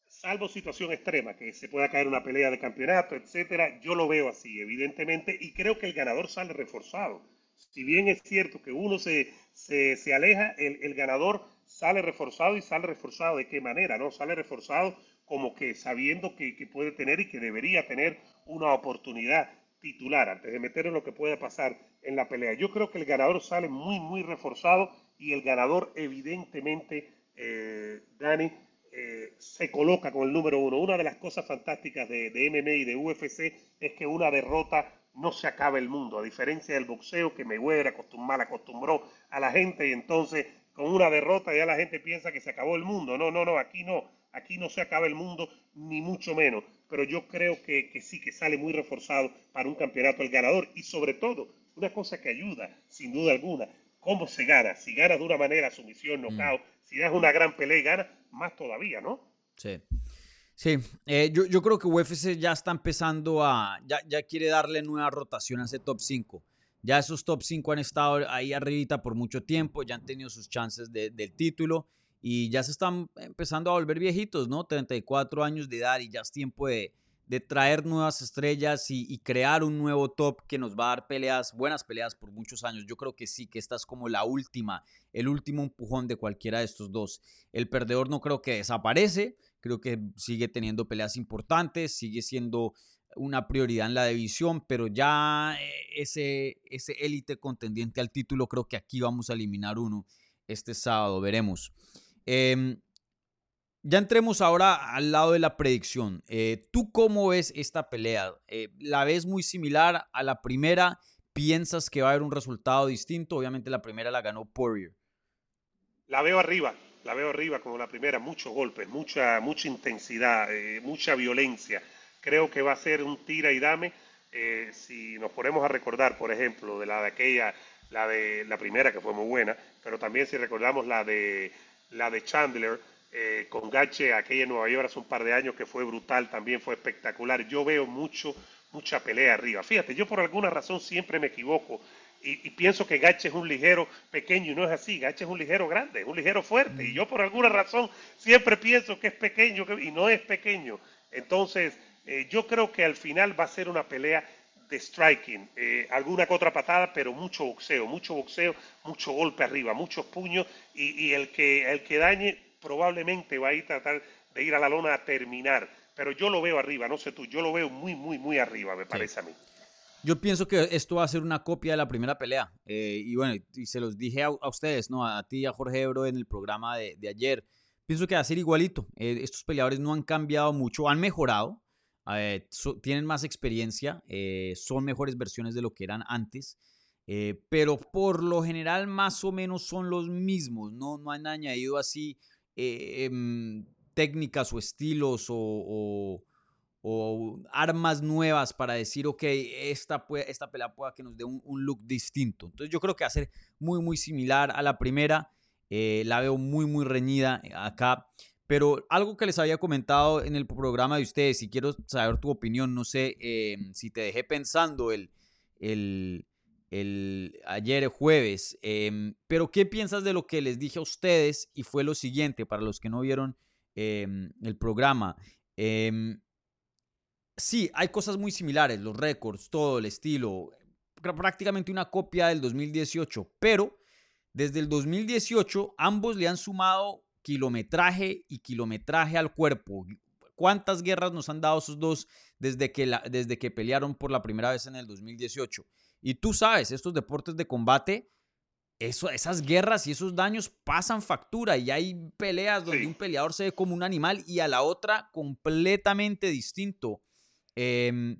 Speaker 4: salvo situación extrema, que se pueda caer una pelea de campeonato, etcétera, yo lo veo así, evidentemente, y creo que el ganador sale reforzado. Si bien es cierto que uno se, se, se aleja, el, el, ganador sale reforzado y sale reforzado de qué manera, ¿no? Sale reforzado como que sabiendo que, que puede tener y que debería tener una oportunidad titular antes de meter en lo que pueda pasar en la pelea. Yo creo que el ganador sale muy, muy reforzado y el ganador evidentemente eh, Dani, eh, se coloca con el número uno. Una de las cosas fantásticas de, de, MMA y de UFC es que una derrota no se acaba el mundo, a diferencia del boxeo que Mayweather acostumbró, acostumbró a la gente y entonces con una derrota ya la gente piensa que se acabó el mundo. No, no, no, aquí no, aquí no se acaba el mundo, ni mucho menos. Pero yo creo que, que sí, que sale muy reforzado para un campeonato el ganador y sobre todo, una cosa que ayuda, sin duda alguna, cómo se gana. Si gana de una manera, sumisión, mm. knockout, si das una gran pelea y gana, más todavía, ¿no?
Speaker 3: Sí. Sí, eh, yo, yo, creo que UFC ya está empezando a, ya, ya quiere darle nueva rotación a ese top 5. Ya esos top 5 han estado ahí arribita por mucho tiempo, ya han tenido sus chances de, del título y ya se están empezando a volver viejitos, ¿no? 34 años de edad y ya es tiempo de, de traer nuevas estrellas y, crear un nuevo top que nos va a dar peleas, buenas peleas por muchos años. Yo creo que sí, que esta es como la última, el último empujón de cualquiera de estos dos. El perdedor no creo que desaparece, creo que sigue teniendo peleas importantes, sigue siendo una prioridad en la división, pero ya eh, ese, ese élite contendiente al título, creo que aquí vamos a eliminar uno este sábado, veremos. Eh, ya entremos ahora al lado de la predicción. Eh, ¿Tú cómo ves esta pelea? Eh, ¿La ves muy similar a la primera? ¿Piensas que va a haber un resultado distinto? Obviamente la primera la ganó Poirier.
Speaker 4: La veo arriba, la veo arriba como la primera. Muchos golpes, mucha, mucha intensidad, eh, mucha violencia. Creo que va a ser un tira y dame. Si nos ponemos a recordar, por ejemplo, de la de aquella, la de la primera que fue muy buena, pero también si recordamos la de la de Chandler, eh, con Gache, aquella en Nueva York hace un par de años que fue brutal, también fue espectacular. Yo veo mucho, mucha pelea arriba. Fíjate, yo por alguna razón siempre me equivoco y, y, pienso que Gache es un ligero pequeño y no es así. Gache es un ligero grande, es un ligero fuerte. Y yo por alguna razón siempre pienso que es pequeño y no es pequeño. Entonces, eh, yo creo que al final va a ser una pelea de striking, eh, alguna que otra patada, pero mucho boxeo, mucho boxeo, mucho golpe arriba, muchos puños y, y el, que, el que dañe probablemente va a ir a tratar de ir a la lona a terminar. Pero yo lo veo arriba, no sé tú, yo lo veo muy, muy, muy arriba, me parece sí. a mí.
Speaker 3: Yo pienso que esto va a ser una copia de la primera pelea. Eh, y bueno, y se los dije a, a, ustedes, ¿no? A ti y a Jorge Ebro en el programa de, de ayer. Pienso que va a ser igualito. Eh, estos peleadores no han cambiado mucho, han mejorado. Eh, so, tienen más experiencia, eh, son mejores versiones de lo que eran antes. pero por lo general más o menos son los mismos, no, no han añadido así eh, técnicas o estilos o, armas nuevas para decir, ok, esta, esta pelea pueda que nos dé un, look distinto. Entonces yo creo que va a ser muy, muy similar a la primera. Eh, la veo muy, muy reñida acá. Pero algo que les había comentado en el programa de ustedes, y quiero saber tu opinión, no sé eh, si te dejé pensando el, el, el ayer jueves, em, pero ¿qué piensas de lo que les dije a ustedes? Y fue lo siguiente, para los que no vieron em, el programa. Em, sí, hay cosas muy similares, los récords, todo el estilo, prácticamente una copia del 2018, pero desde el 2018 ambos le han sumado kilometraje y kilometraje al cuerpo. ¿Cuántas guerras nos han dado esos dos desde que, desde que pelearon por la primera vez en el 2018? Y tú sabes, estos deportes de combate, eso, esas guerras y esos daños pasan factura y hay peleas donde un peleador se ve como un animal y a la otra completamente distinto. Em,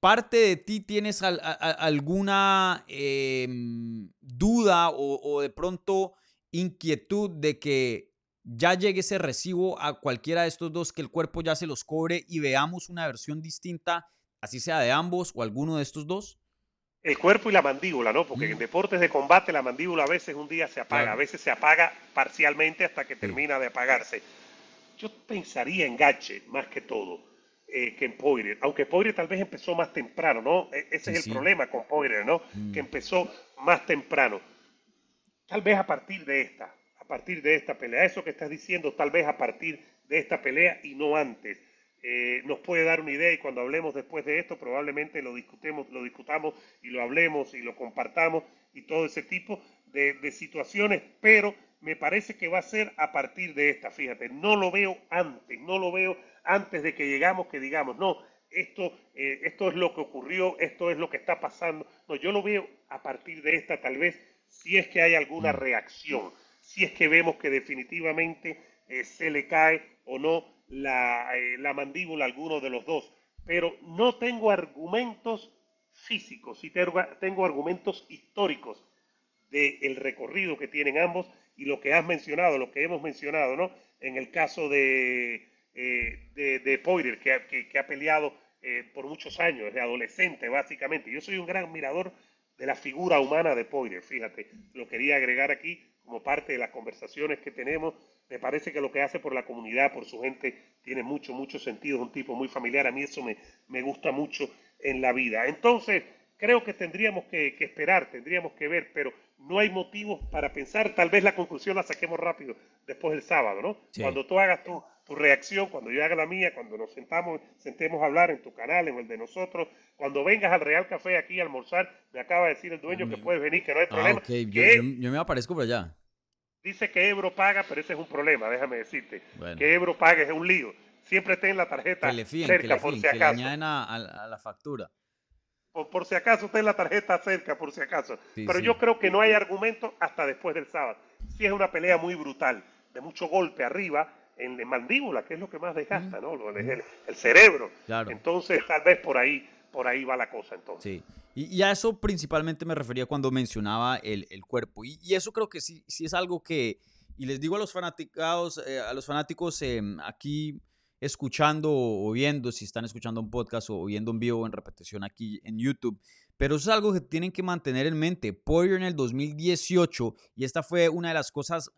Speaker 3: ¿Parte de ti tienes alguna em, duda o, de pronto inquietud de que ya llegue ese recibo a cualquiera de estos dos, que el cuerpo ya se los cobre y veamos una versión distinta, así sea de ambos o alguno de estos dos?
Speaker 4: El cuerpo y la mandíbula, ¿no? Porque en mm. deportes de combate la mandíbula a veces un día se apaga, a veces se apaga parcialmente hasta que termina de apagarse. Yo pensaría en Gache más que todo eh, que en Poirier, aunque Poirier tal vez empezó más temprano, ¿no? E, ese es el problema con Poirier, ¿no? Mm. Que empezó más temprano. Tal vez a partir de esta, partir de esta pelea, eso que estás diciendo, tal vez a partir de esta pelea y no antes. Eh, nos puede dar una idea y cuando hablemos después de esto probablemente lo discutemos, lo discutamos y lo hablemos y lo compartamos y todo ese tipo de, situaciones, pero me parece que va a ser a partir de esta, fíjate, no lo veo antes, no lo veo antes de que llegamos que digamos, no, esto, eh, esto es lo que ocurrió, esto es lo que está pasando, no, yo lo veo a partir de esta tal vez si es que hay alguna mm. reacción, si es que vemos que definitivamente eh, se le cae o no eh, la, mandíbula alguno de los dos, pero no tengo argumentos físicos, sí tengo, argumentos históricos del recorrido que tienen ambos y lo que has mencionado, lo que hemos mencionado, ¿no? En el caso de, eh, de, Poirier, que, ha peleado eh, por muchos años, desde adolescente básicamente. Yo soy un gran admirador de la figura humana de Poirier, fíjate, lo quería agregar aquí como parte de las conversaciones que tenemos me parece que lo que hace por la comunidad, por su gente, tiene mucho, mucho sentido. Es un tipo muy familiar. A mí eso me, me gusta mucho en la vida. Entonces, creo que tendríamos que, esperar, tendríamos que ver, pero no hay motivos para pensar. Tal vez la conclusión la saquemos rápido después del sábado, ¿no? Cuando tú hagas tu, tu, reacción, cuando yo haga la mía, cuando nos sentamos, sentemos a hablar en tu canal, en el de nosotros, cuando vengas al Real Café aquí a almorzar, me acaba de decir el dueño que puedes venir, que no hay ah, problema.
Speaker 3: yo me aparezco por allá.
Speaker 4: Dice que Ebro paga, pero ese es un problema, déjame decirte. Que Ebro pague es un lío. Siempre ten la tarjeta cerca, por si acaso.
Speaker 3: Que le a, la factura.
Speaker 4: Por, si acaso ten la tarjeta cerca, por si acaso. pero yo creo que no hay argumento hasta después del sábado. Si es una pelea muy brutal, de mucho golpe arriba, en la mandíbula, que es lo que más desgasta, ¿no? El, el cerebro. Entonces, tal vez por ahí, por ahí va la cosa entonces.
Speaker 3: Sí. Y, a eso principalmente me refería cuando mencionaba el, cuerpo. Y, eso creo que sí, sí es algo que, y les digo a los fanaticados, eh, a los fanáticos em, aquí escuchando o viendo, si están escuchando un podcast o viendo un vivo en repetición aquí en YouTube, pero eso es algo que tienen que mantener en mente. Poirier en el 2018, y esta fue una de las cosas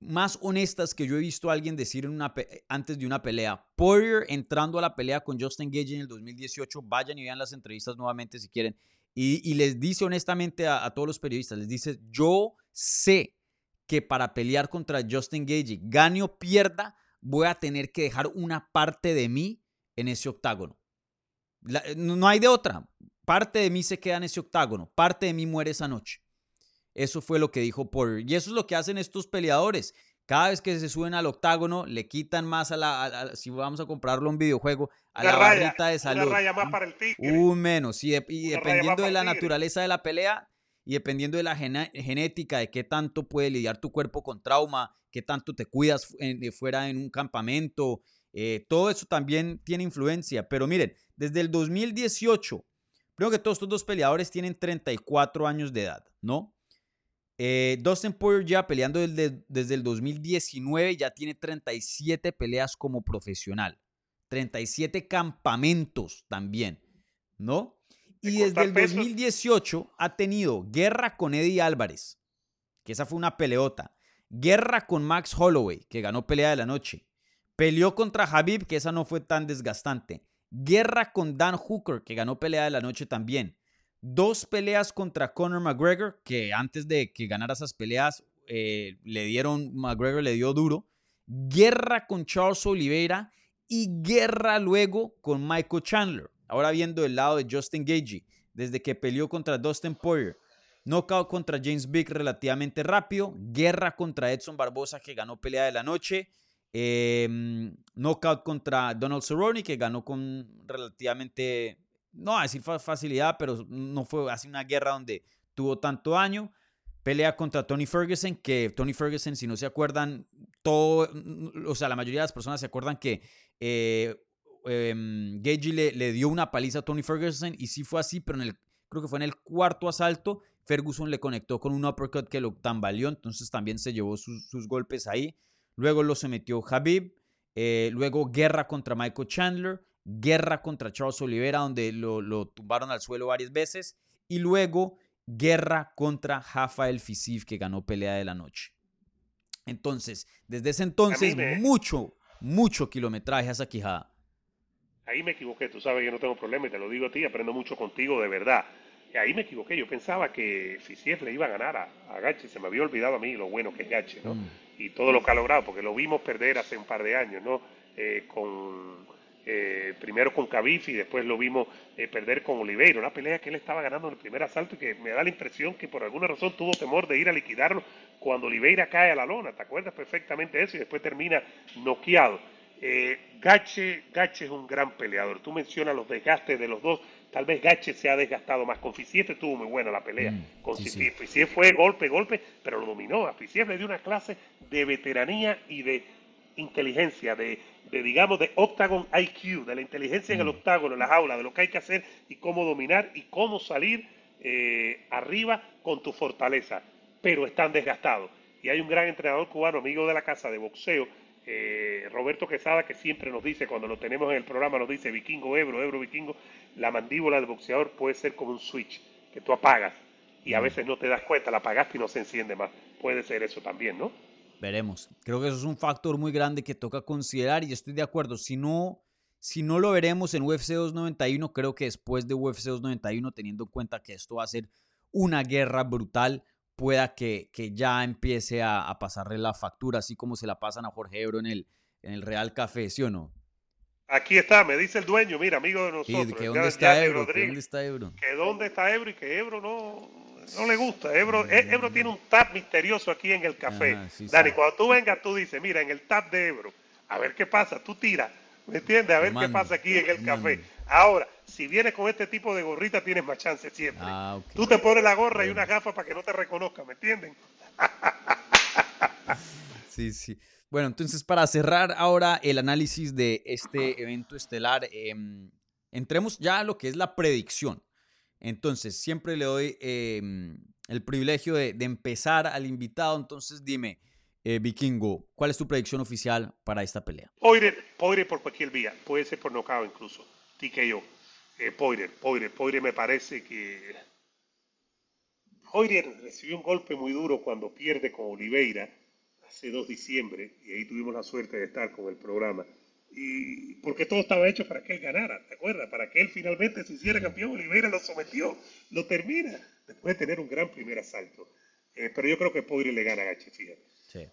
Speaker 3: más honestas que yo he visto a alguien decir en una antes de una pelea. Poirier entrando a la pelea con Justin Gage en el 2018, vayan y vean las entrevistas nuevamente si quieren, y, les dice honestamente a, todos los periodistas, les dice, yo sé que para pelear contra Justin Gage, gane o pierda, voy a tener que dejar una parte de mí en ese octágono. no hay de otra. Parte de mí se queda en ese octágono, parte de mí muere esa noche. Eso fue lo que dijo Porter. Y eso es lo que hacen estos peleadores. Cada vez que se suben al octágono, le quitan más a la. si vamos a comprarlo un videojuego, a la barrita de salud.
Speaker 4: Una raya más para el
Speaker 3: Un menos. Y, dependiendo de la naturaleza de la pelea y dependiendo de la genética, de qué tanto puede lidiar tu cuerpo con trauma, qué tanto te cuidas fuera en un campamento, eh, todo eso también tiene influencia. Pero miren, desde el 2018, creo que todos estos dos peleadores tienen 34 años de edad, ¿no? Eh, Dustin Poirier ya peleando desde, desde el 2019, ya tiene 37 peleas como profesional. 37 campamentos también, ¿no? Y desde el 2018 ha tenido guerra con Eddie Álvarez, que esa fue una peleota. Guerra con Max Holloway, que ganó pelea de la noche. Peleó contra Habib, que esa no fue tan desgastante. Guerra con Dan Hooker, que ganó pelea de la noche también. Dos peleas contra Conor McGregor, que antes de que ganara esas peleas eh, le dieron, McGregor le dio duro. Guerra con Charles Oliveira y guerra luego con Michael Chandler. Ahora viendo el lado de Justin Gagey, desde que peleó contra Dustin Poirier. Knockout contra James Big relativamente rápido. Guerra contra Edson Barbosa, que ganó pelea de la noche. Eh, knockout contra Donald Cerrone, que ganó con relativamente, no a decir facilidad, pero no fue así una guerra donde tuvo tanto daño. Pelea contra Tony Ferguson, que Tony Ferguson, si no se acuerdan, todo, o sea, la mayoría de las personas se acuerdan que eh, em, le, le, dio una paliza a Tony Ferguson y sí fue así, pero en el, creo que fue en el cuarto asalto, Ferguson le conectó con un uppercut que lo tambaleó, entonces también se llevó sus, sus golpes ahí. Luego lo sometió Habib. Eh, luego guerra contra Michael Chandler. Guerra contra Charles Oliveira, donde lo, tumbaron al suelo varias veces. Y luego guerra contra Rafael Fisif, que ganó pelea de la noche. Entonces, desde ese entonces, mucho, mucho kilometraje a esa quijada.
Speaker 4: Ahí me equivoqué, tú sabes que no tengo problema y te lo digo a ti, aprendo mucho contigo de verdad. Y ahí me equivoqué, yo pensaba que Fisiev le iba a ganar a, a Gachi, se me había olvidado a mí lo bueno que es Gachi, ¿no? Mm y todo lo que ha logrado, porque lo vimos perder hace un par de años, ¿no? Eh, con, eh, primero con Khabib y después lo vimos eh, perder con Oliveira, una pelea que él estaba ganando en el primer asalto y que me da la impresión que por alguna razón tuvo temor de ir a liquidarlo cuando Oliveira cae a la lona, ¿te acuerdas perfectamente de eso? Y después termina noqueado. Gache, Gache es un gran peleador, tú mencionas los desgastes de los dos, Tal vez Gache se ha desgastado más. Con Fisiev estuvo muy buena la pelea. Mm, con sí, fue golpe, golpe, pero lo dominó. A le dio una clase de veteranía y de inteligencia, de, digamos, de octagon IQ, de la inteligencia en el mm. octágono, en las aulas, de lo que hay que hacer y cómo dominar y cómo salir eh, arriba con tu fortaleza. Pero están desgastados. Y hay un gran entrenador cubano, amigo de la casa de boxeo, eh, Roberto Quesada, que siempre nos dice, cuando lo tenemos en el programa, nos dice vikingo, ebro, ebro, vikingo, la mandíbula del boxeador puede ser como un switch que tú apagas y a mm. veces no te das cuenta, la apagaste y no se enciende más. Puede ser eso también, ¿no?
Speaker 3: Veremos. Creo que eso es un factor muy grande que toca considerar y estoy de acuerdo. Si no, si no lo veremos en UFC 291, creo que después de UFC 291, teniendo en cuenta que esto va a ser una guerra brutal, pueda que, que ya empiece a, pasarle la factura, así como se la pasan a Jorge Ebro en el, en el Real Café, ¿sí o no?
Speaker 4: Aquí está, me dice el dueño, mira, amigo de nosotros.
Speaker 3: que dónde está Ebro, que dónde está Ebro.
Speaker 4: Que dónde está Ebro y que Ebro no, no le gusta. Ebro, mm. e, Ebro tiene un tap misterioso aquí en el café. Ah, Dani, cuando tú vengas, tú dices, mira, en el tap de Ebro, a ver qué pasa, tú tiras, ¿me entiendes? A ver qué pasa aquí en el café. Ahora, si vienes con este tipo de gorrita, tienes más chance siempre. Ah, Tú te pones la gorra y una gafa para que no te reconozca, ¿me entienden?
Speaker 3: sí, sí. Bueno, entonces para cerrar ahora el análisis de este evento estelar, em, entremos ya a lo que es la predicción. Entonces, siempre le doy em, el privilegio de, empezar al invitado. Entonces, dime, eh, Vikingo, ¿cuál es tu predicción oficial para esta pelea?
Speaker 4: Poire, por cualquier vía, puede ser por nocao incluso. TKO. Eh, Poirier, Poirier, Poirier me parece que... Poirier recibió un golpe muy duro cuando pierde con Oliveira hace 2 de diciembre, y ahí tuvimos la suerte de estar con el programa. Y porque todo estaba hecho para que él ganara, ¿te acuerdas? Para que él finalmente se hiciera campeón, Oliveira lo sometió, lo termina, después de tener un gran primer asalto. Eh, pero yo creo que Poirier le gana a Gachi, fíjate.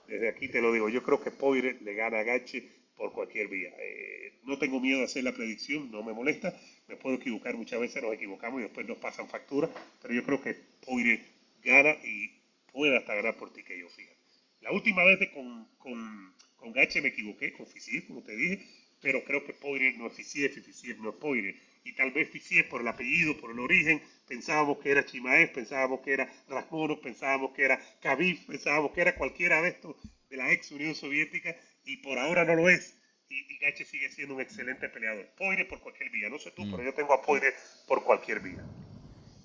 Speaker 4: Desde aquí te lo digo, yo creo que Poirier le gana a Gachi por cualquier vía. Eh, no tengo miedo de hacer la predicción, no me molesta, me puedo equivocar muchas veces, nos equivocamos y después nos pasan facturas, pero yo creo que Poirier gana y puede hasta ganar por ti que yo fíjate. La última vez con, con, con Gache me equivoqué, con Fisiev, como te dije, pero creo que Poirier no es Fisiev, Fisiev no es Poirier. Y tal vez Fisiev por el apellido, por el origen, pensábamos que era Chimaev, pensábamos que era Rasmono, pensábamos que era Khabib, pensábamos que era cualquiera de estos de la ex Unión Soviética y por ahora no lo es. Y, y Gache sigue siendo un excelente peleador. Poire por cualquier vía. No sé tú, mm. pero yo tengo a Poire por cualquier vía.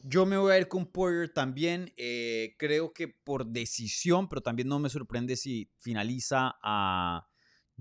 Speaker 3: Yo me voy a ir con Poirier también. eh, creo que por decisión, pero también no me sorprende si finaliza a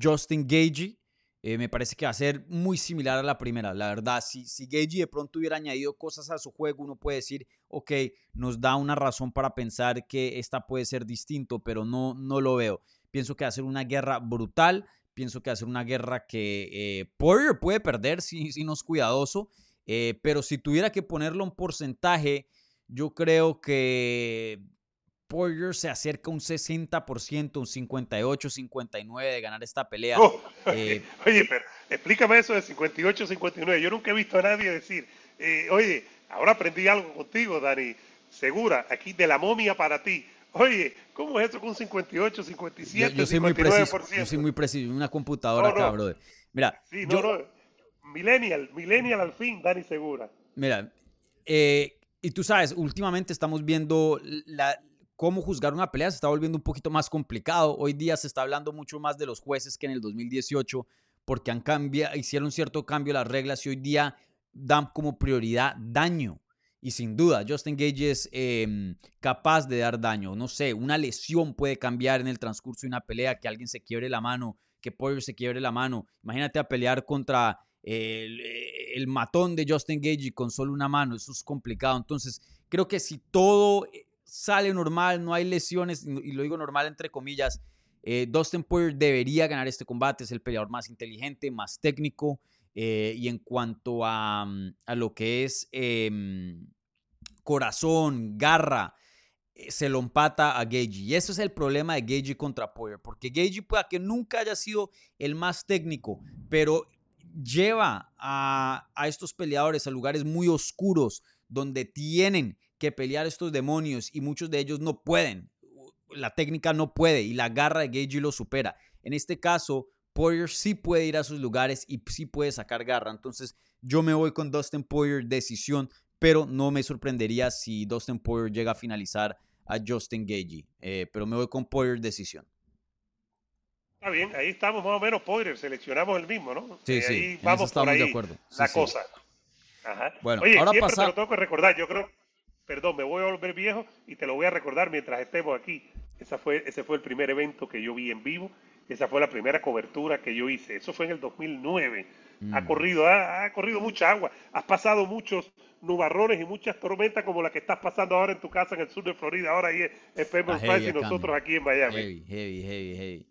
Speaker 3: Justin Gagey. Eh, me parece que va a ser muy similar a la primera. La verdad, si, si Gagey de pronto hubiera añadido cosas a su juego, uno puede decir, ok, nos da una razón para pensar que esta puede ser distinto, pero no, no lo veo. Pienso que va a ser una guerra brutal. Pienso que va a ser una guerra que eh, puede perder si, si no es cuidadoso. Eh, pero si tuviera que ponerlo en porcentaje, yo creo que Poirier se acerca un 60%, un 58, 59 de ganar esta pelea.
Speaker 4: Oh,
Speaker 3: Eh,
Speaker 4: oye, pero explícame eso de 58-59. Yo nunca he visto a nadie decir, eh, oye, ahora aprendí algo contigo, Dani. Segura, aquí de la momia para ti. Oye, ¿cómo es eso con 58, 57,
Speaker 3: yo, yo soy muy preciso,
Speaker 4: 59%?
Speaker 3: yo soy muy preciso, una computadora
Speaker 4: No,
Speaker 3: acá, brother. Mira,
Speaker 4: Sí,
Speaker 3: yo-
Speaker 4: no, no. Millennial, millennial al fin, Dani Segura.
Speaker 3: Mira, eh, y tú sabes, últimamente estamos viendo la, cómo juzgar una pelea, se está volviendo un poquito más complicado. Hoy día se está hablando mucho más de los jueces que en el 2018, porque han cambiado, hicieron cierto cambio las reglas y hoy día dan como prioridad daño. Y sin duda, Justin Gage es eh, capaz de dar daño. No sé, una lesión puede cambiar en el transcurso de una pelea, que alguien se quiebre la mano, que Poirier se quiebre la mano. Imagínate a pelear contra el, el matón de Justin Gage con solo una mano. Eso es complicado. Entonces, creo que si todo eh, sale normal, no hay lesiones, y lo digo normal entre comillas, eh, Dustin Poirier debería ganar este combate. Es el peleador más inteligente, más técnico. eh, y en cuanto a, mm, a lo que es em, corazón, garra, eh, se lo empata a Gage. Y eso es el problema de Gage contra Poirier. Porque Gage pueda que nunca haya sido el más técnico, pero lleva a, estos peleadores a lugares muy oscuros donde tienen que pelear estos demonios y muchos de ellos no pueden. La técnica no puede y la garra de Gage lo supera. En este caso, Poirier sí puede ir a sus lugares y sí puede sacar garra. Entonces, yo me voy con Dustin Poirier decisión, pero no me sorprendería si Dustin Poirier llega a finalizar a Justin Gagey. Eh, pero me voy con Poirier decisión.
Speaker 4: Está bien, ahí estamos más o menos, Poirier, seleccionamos el mismo, ¿no?
Speaker 3: Sí,
Speaker 4: Eh,
Speaker 3: sí,
Speaker 4: ahí por
Speaker 3: estamos de acuerdo.
Speaker 4: La
Speaker 3: sí.
Speaker 4: cosa. Ajá.
Speaker 3: Bueno,
Speaker 4: Oye,
Speaker 3: ahora
Speaker 4: siempre
Speaker 3: pasa-
Speaker 4: te lo tengo que recordar, yo creo, perdón, me voy a volver viejo y te lo voy a recordar mientras estemos aquí. Esa fue, ese fue el primer evento que yo vi en vivo, esa fue la primera cobertura que yo hice, eso fue en el 2009. Ha
Speaker 3: Mm.
Speaker 4: corrido, ha, ha corrido mucha agua, has pasado muchos nubarrones y muchas tormentas como la que estás pasando ahora en tu casa en el sur de Florida, ahora ahí en- Pembroke Pines y
Speaker 3: acá,
Speaker 4: nosotros aquí en Miami.
Speaker 3: Heavy, heavy, heavy, heavy.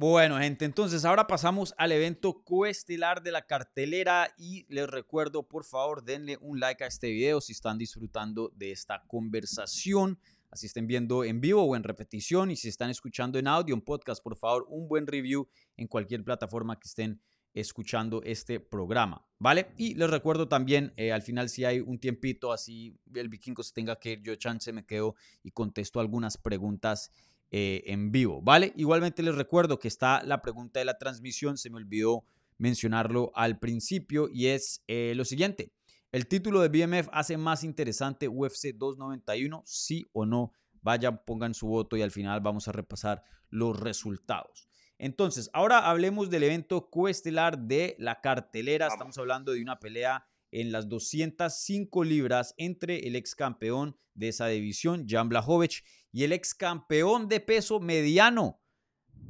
Speaker 3: Bueno, gente, entonces ahora pasamos al evento coestelar de la cartelera y les recuerdo, por favor, denle un like a este video si están disfrutando de esta conversación, así estén viendo en vivo o en repetición y si están escuchando en audio, en podcast, por favor, un buen review en cualquier plataforma que estén escuchando este programa, ¿vale? Y les recuerdo también, eh, al final si hay un tiempito, así el vikingo se tenga que ir, yo chance me quedo y contesto algunas preguntas eh, en vivo, ¿vale? Igualmente les recuerdo que está la pregunta de la transmisión, se me olvidó mencionarlo al principio y es eh, lo siguiente. ¿El título de BMF hace más interesante UFC 291? Sí o no. Vayan, pongan su voto y al final vamos a repasar los resultados. Entonces, ahora hablemos del evento coestelar de la cartelera.
Speaker 4: Vamos.
Speaker 3: Estamos hablando de una pelea en las 205 libras entre el ex campeón de esa división, Jan Blachowicz, y el ex campeón de peso mediano,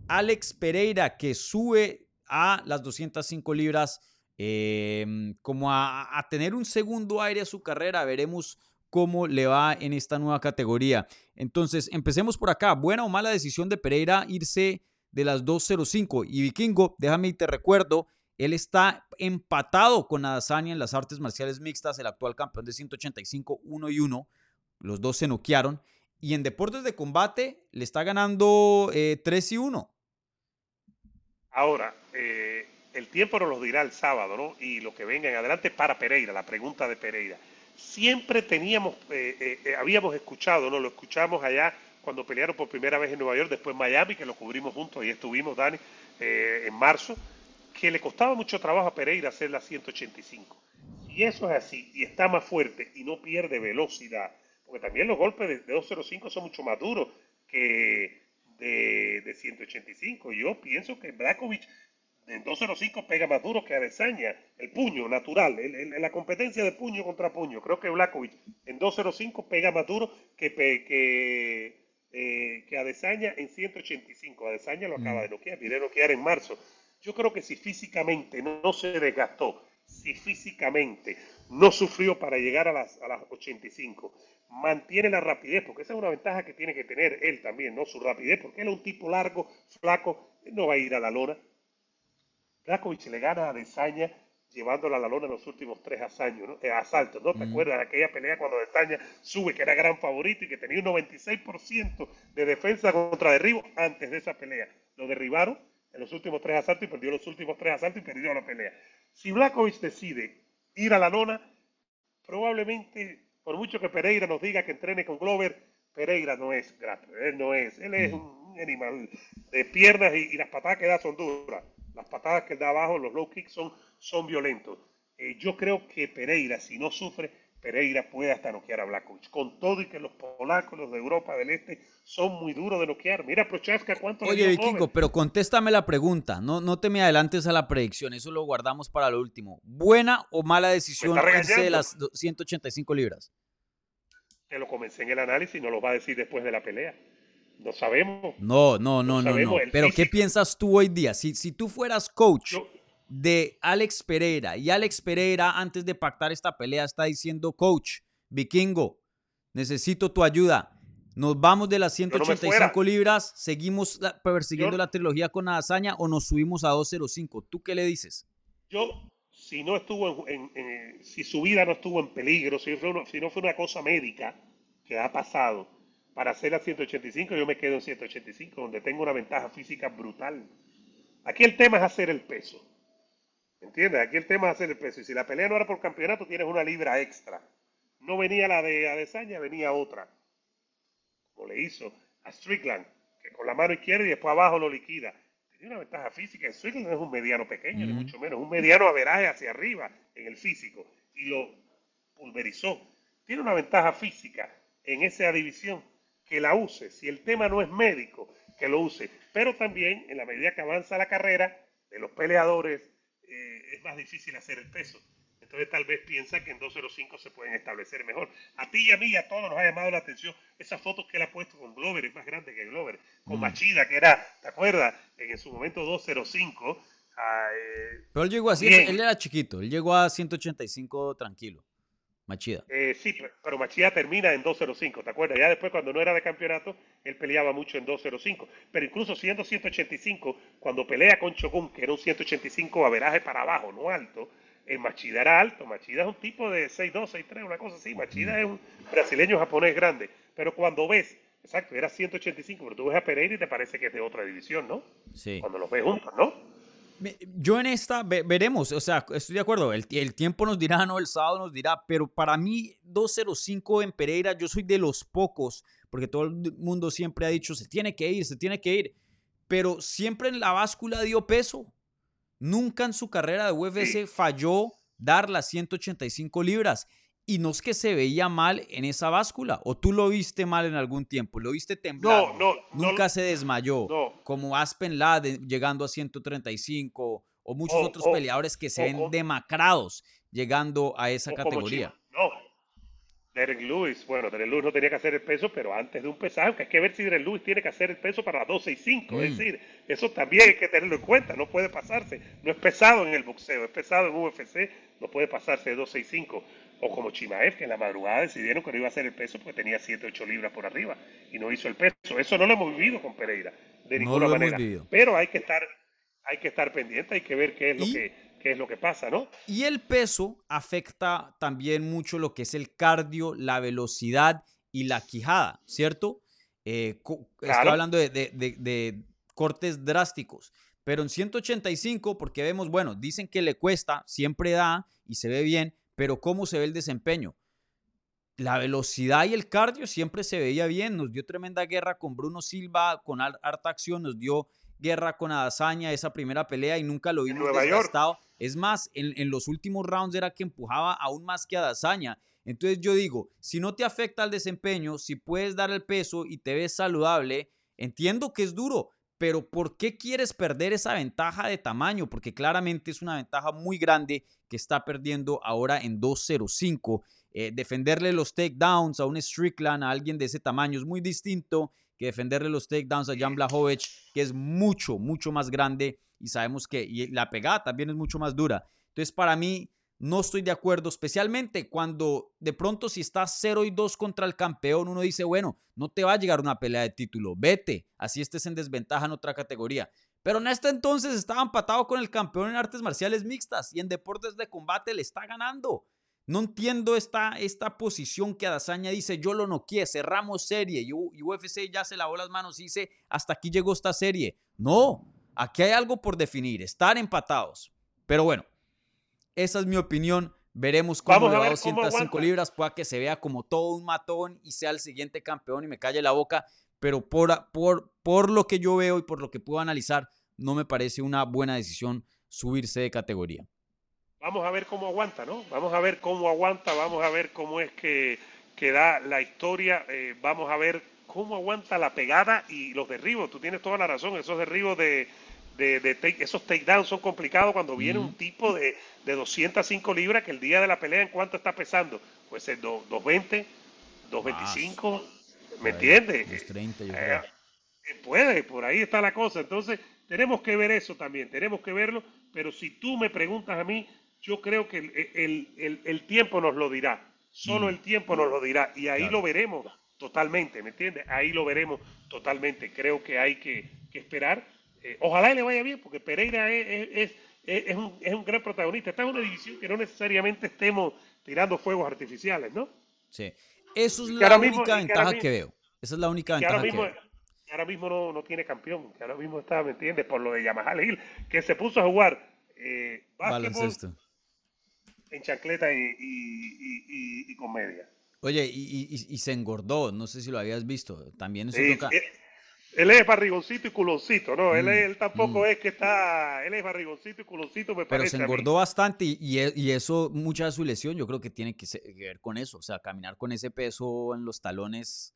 Speaker 3: Alex Pereira, que sube a las 205 libras eh, como a, a tener un segundo aire a su carrera. Veremos cómo le va en esta nueva categoría. Entonces, empecemos por acá. Buena o mala decisión de Pereira irse de las 205. Y Vikingo, déjame y te recuerdo, él está empatado con Adesanya en las artes marciales mixtas, el actual campeón de 185, 1 y 1. Los dos se noquearon. Y en deportes de combate le está ganando eh, 3 y 1.
Speaker 4: Ahora, eh, el tiempo nos lo dirá el sábado, ¿no? Y lo que venga en adelante para Pereira, la pregunta de Pereira. Siempre teníamos, eh, eh, habíamos escuchado, ¿no? Lo escuchamos allá cuando pelearon por primera vez en Nueva York, después en Miami, que lo cubrimos juntos, y estuvimos, Dani, en marzo, que le costaba mucho trabajo a Pereira hacer la 185. Si eso es así, y está más fuerte y no pierde velocidad, porque también los golpes de, de 205 son mucho más duros que de, de 185. Yo pienso que Blakovic En 205 pega más duro que Adesanya, el puño natural, la competencia de puño contra puño. Creo que Blakovic en 205 pega más duro que, que, eh, que Adesanya en 185. Adesanya lo acaba mm. de noquear, viene a noquear en marzo. Yo creo que si físicamente no se desgastó, si físicamente no sufrió para llegar a las, a las 85, mantiene la rapidez, porque esa es una ventaja que tiene que tener él también, ¿no? Su rapidez, porque él es un tipo largo, flaco, no va a ir a la lona. Drakovic le gana a Desaña llevándola a la lona en los últimos tres asaltos, ¿no? Eh, asaltos, ¿no? ¿Te acuerdas de aquella pelea cuando Desaña sube, que era gran favorito y que tenía un 96% de defensa contra derribo antes de esa pelea? Lo derribaron en los últimos tres asaltos y perdió los últimos tres asaltos y perdió la pelea. Si Blakovic decide ir a la lona, probablemente por mucho que Pereira nos diga que entrene con Glover, Pereira no es grato, él no es, él es un animal de piernas y, las patadas que da son duras. Las patadas que da abajo, los low kicks son, son violentos. Eh, yo creo que Pereira, si no sufre, Pereira puede hasta noquear a Blakovic. Con todo y que los polacos, los de Europa del Este, son muy duros de noquear. Mira Prochaska cuánto
Speaker 3: Oye, Vikingo, pero contéstame la pregunta. No, no te me adelantes a la predicción. Eso lo guardamos para lo último. ¿Buena o mala decisión de las 185 libras?
Speaker 4: Te lo comencé en el análisis, no lo va a decir después de la pelea. No sabemos.
Speaker 3: No, no, no, no. no. Pero ¿qué piensas tú hoy día? Si, si tú fueras coach de Alex Pereira y Alex Pereira antes de pactar esta pelea está diciendo, coach, vikingo, necesito tu ayuda. Nos vamos de las 185 libras, seguimos persiguiendo la trilogía con hazaña o nos subimos a 205. ¿Tú qué le dices?
Speaker 4: Yo, si no estuvo en, si su vida no estuvo en peligro, si, si no fue una cosa médica que ha pasado para hacer a 185, yo me quedo en 185, donde tengo una ventaja física brutal. Aquí el tema es hacer el peso. ¿Entiendes? Aquí el tema es hacer el peso. Y si la pelea no era por campeonato, tienes una libra extra. No venía la de Adesanya, venía otra. Como le hizo a Strickland, que con la mano izquierda y después abajo lo liquida. Tenía una ventaja física. Strickland es un mediano pequeño, ni mucho menos. Un mediano averaje hacia arriba en el físico. Y lo pulverizó. Tiene una ventaja física en esa división que la use. Si el tema no es médico, que lo use. Pero también, en la medida que avanza la carrera de los peleadores, eh, es más difícil hacer el peso. Entonces tal vez piensa que en 205 se pueden establecer mejor. A ti y a mí y a todos nos ha llamado la atención esas fotos que él ha puesto con Glover, es más grande que Glover, con mm. Machida, que era, ¿te acuerdas? En su momento 205.
Speaker 3: Ah, eh, Pero él llegó así, él era chiquito, él llegó a 185 tranquilo. Machida.
Speaker 4: Eh, sí, pero Machida termina en 2.05, ¿te acuerdas? Ya después, cuando no era de campeonato, él peleaba mucho en 2.05. Pero incluso siendo 185, cuando pelea con Chocún, que era un 185 averaje para abajo, no alto, el eh, Machida era alto. Machida es un tipo de 6'2, 6'3, una cosa así. Machida es un brasileño japonés grande. Pero cuando ves, exacto, era 185, pero tú ves a Pereira y te parece que es de otra división, ¿no?
Speaker 3: Sí.
Speaker 4: Cuando los ves juntos, ¿no?
Speaker 3: Yo en esta veremos, o sea, estoy de acuerdo, el, el, tiempo nos dirá, no, el sábado nos dirá, pero para mí 205 en Pereira, yo soy de los pocos, porque todo el mundo siempre ha dicho, se tiene que ir, se tiene que ir, pero siempre en la báscula dio peso. Nunca en su carrera de UFC falló dar las 185 libras y no es que se veía mal en esa báscula, o tú lo viste mal en algún tiempo, lo viste temblar.
Speaker 4: No, no.
Speaker 3: Nunca se desmayó, como Aspen Ladd llegando a 135, o muchos otros peleadores que se ven demacrados llegando a esa categoría.
Speaker 4: No, Derek Lewis, bueno, Derek Lewis no tenía que hacer el peso, pero antes de un pesaje, que hay que ver si Derek Lewis tiene que hacer el peso para 12 y 5. Es mm. decir, eso también hay que tenerlo en cuenta, no puede pasarse. No es pesado en el boxeo, es pesado en UFC, no puede pasarse de 12 y 5 o como Chimaev, que en la madrugada decidieron que no iba a hacer el peso porque tenía 7, 8 libras por arriba y no hizo el peso. Eso no lo hemos vivido con Pereira, de ninguna manera. Pero hay que estar, hay que estar pendiente, hay que ver qué es lo que qué es lo que pasa, ¿no?
Speaker 3: Y el peso afecta también mucho lo que es el cardio, la velocidad y la quijada, ¿cierto? Eh, estoy hablando de, de cortes drásticos. Pero en 185, porque vemos, bueno, dicen que le cuesta, siempre da y se ve bien, pero ¿cómo se ve el desempeño? La velocidad y el cardio siempre se veía bien, nos dio tremenda guerra con Bruno Silva, con harta acción, nos dio guerra con Adazaña, esa primera pelea y nunca lo vimos desgastado. Es más, en, los últimos rounds era que empujaba aún más que Adazaña. Entonces yo digo, si no te afecta el desempeño, si puedes dar el peso y te ves saludable, entiendo que es duro, pero ¿por qué quieres perder esa ventaja de tamaño? Porque claramente es una ventaja muy grande que está perdiendo ahora en 2.05. Eh, defenderle los takedowns a un Strickland, a alguien de ese tamaño, es muy distinto que defenderle los takedowns a Jan Blachowicz, que es mucho, mucho más grande y sabemos que y la pegada también es mucho más dura. Entonces, para mí, no estoy de acuerdo, especialmente cuando de pronto si estás 0 y 2 contra el campeón, uno dice, bueno, no te va a llegar una pelea de título, vete, así estés en desventaja en otra categoría. Pero en este entonces estaba empatado con el campeón en artes marciales mixtas y en deportes de combate le está ganando. No entiendo esta, esta posición que Adazaña dice, yo lo noqueé, cerramos serie y, UFC ya se lavó las manos y dice, hasta aquí llegó esta serie. No, aquí hay algo por definir, estar empatados. Pero bueno, esa es mi opinión. Veremos cómo le va 205 libras, pueda que se vea como todo un matón y sea el siguiente campeón y me calle la boca. Pero por, por, por lo que yo veo y por lo que puedo analizar, no me parece una buena decisión subirse de categoría.
Speaker 4: Vamos a ver cómo aguanta, ¿no? Vamos a ver cómo aguanta, vamos a ver cómo es que, que da la historia, eh, vamos a ver cómo aguanta la pegada y los derribos. Tú tienes toda la razón, esos derribos de, de, esos takedowns son complicados cuando viene un tipo de, de 205 libras que el día de la pelea en cuánto está pesando. Puede ser 220, 225, ¿me entiendes? 230 yo eh, eh, puede, por ahí está la cosa. Entonces, tenemos que ver eso también, tenemos que verlo, pero si tú me preguntas a mí, yo creo que el, tiempo nos lo dirá, solo mm. el tiempo nos lo dirá y ahí lo veremos totalmente, ¿me entiendes? Ahí lo veremos totalmente. Creo que hay que, que esperar eh, ojalá le vaya bien, porque Pereira es, es, un, es, un, gran protagonista. Está en una división que no necesariamente estemos tirando fuegos artificiales, ¿no?
Speaker 3: Sí. Eso es la única ventaja que, veo. Esa es la única ventaja
Speaker 4: ahora mismo,
Speaker 3: que veo.
Speaker 4: ahora mismo no, no, tiene campeón, que ahora mismo está, ¿me entiendes? Por lo de Yamaha Hill, que se puso a jugar eh, en chancleta y, y, y, con media.
Speaker 3: Oye, y, se engordó, no sé si lo habías visto. También eso toca.
Speaker 4: Él es barrigoncito y culoncito, ¿no? él, mm, él, tampoco mm. es que está. Él es barrigoncito y culoncito, me
Speaker 3: Pero se engordó bastante y, y, eso, mucha de su lesión, yo creo que tiene que, ver con eso. O sea, caminar con ese peso en los talones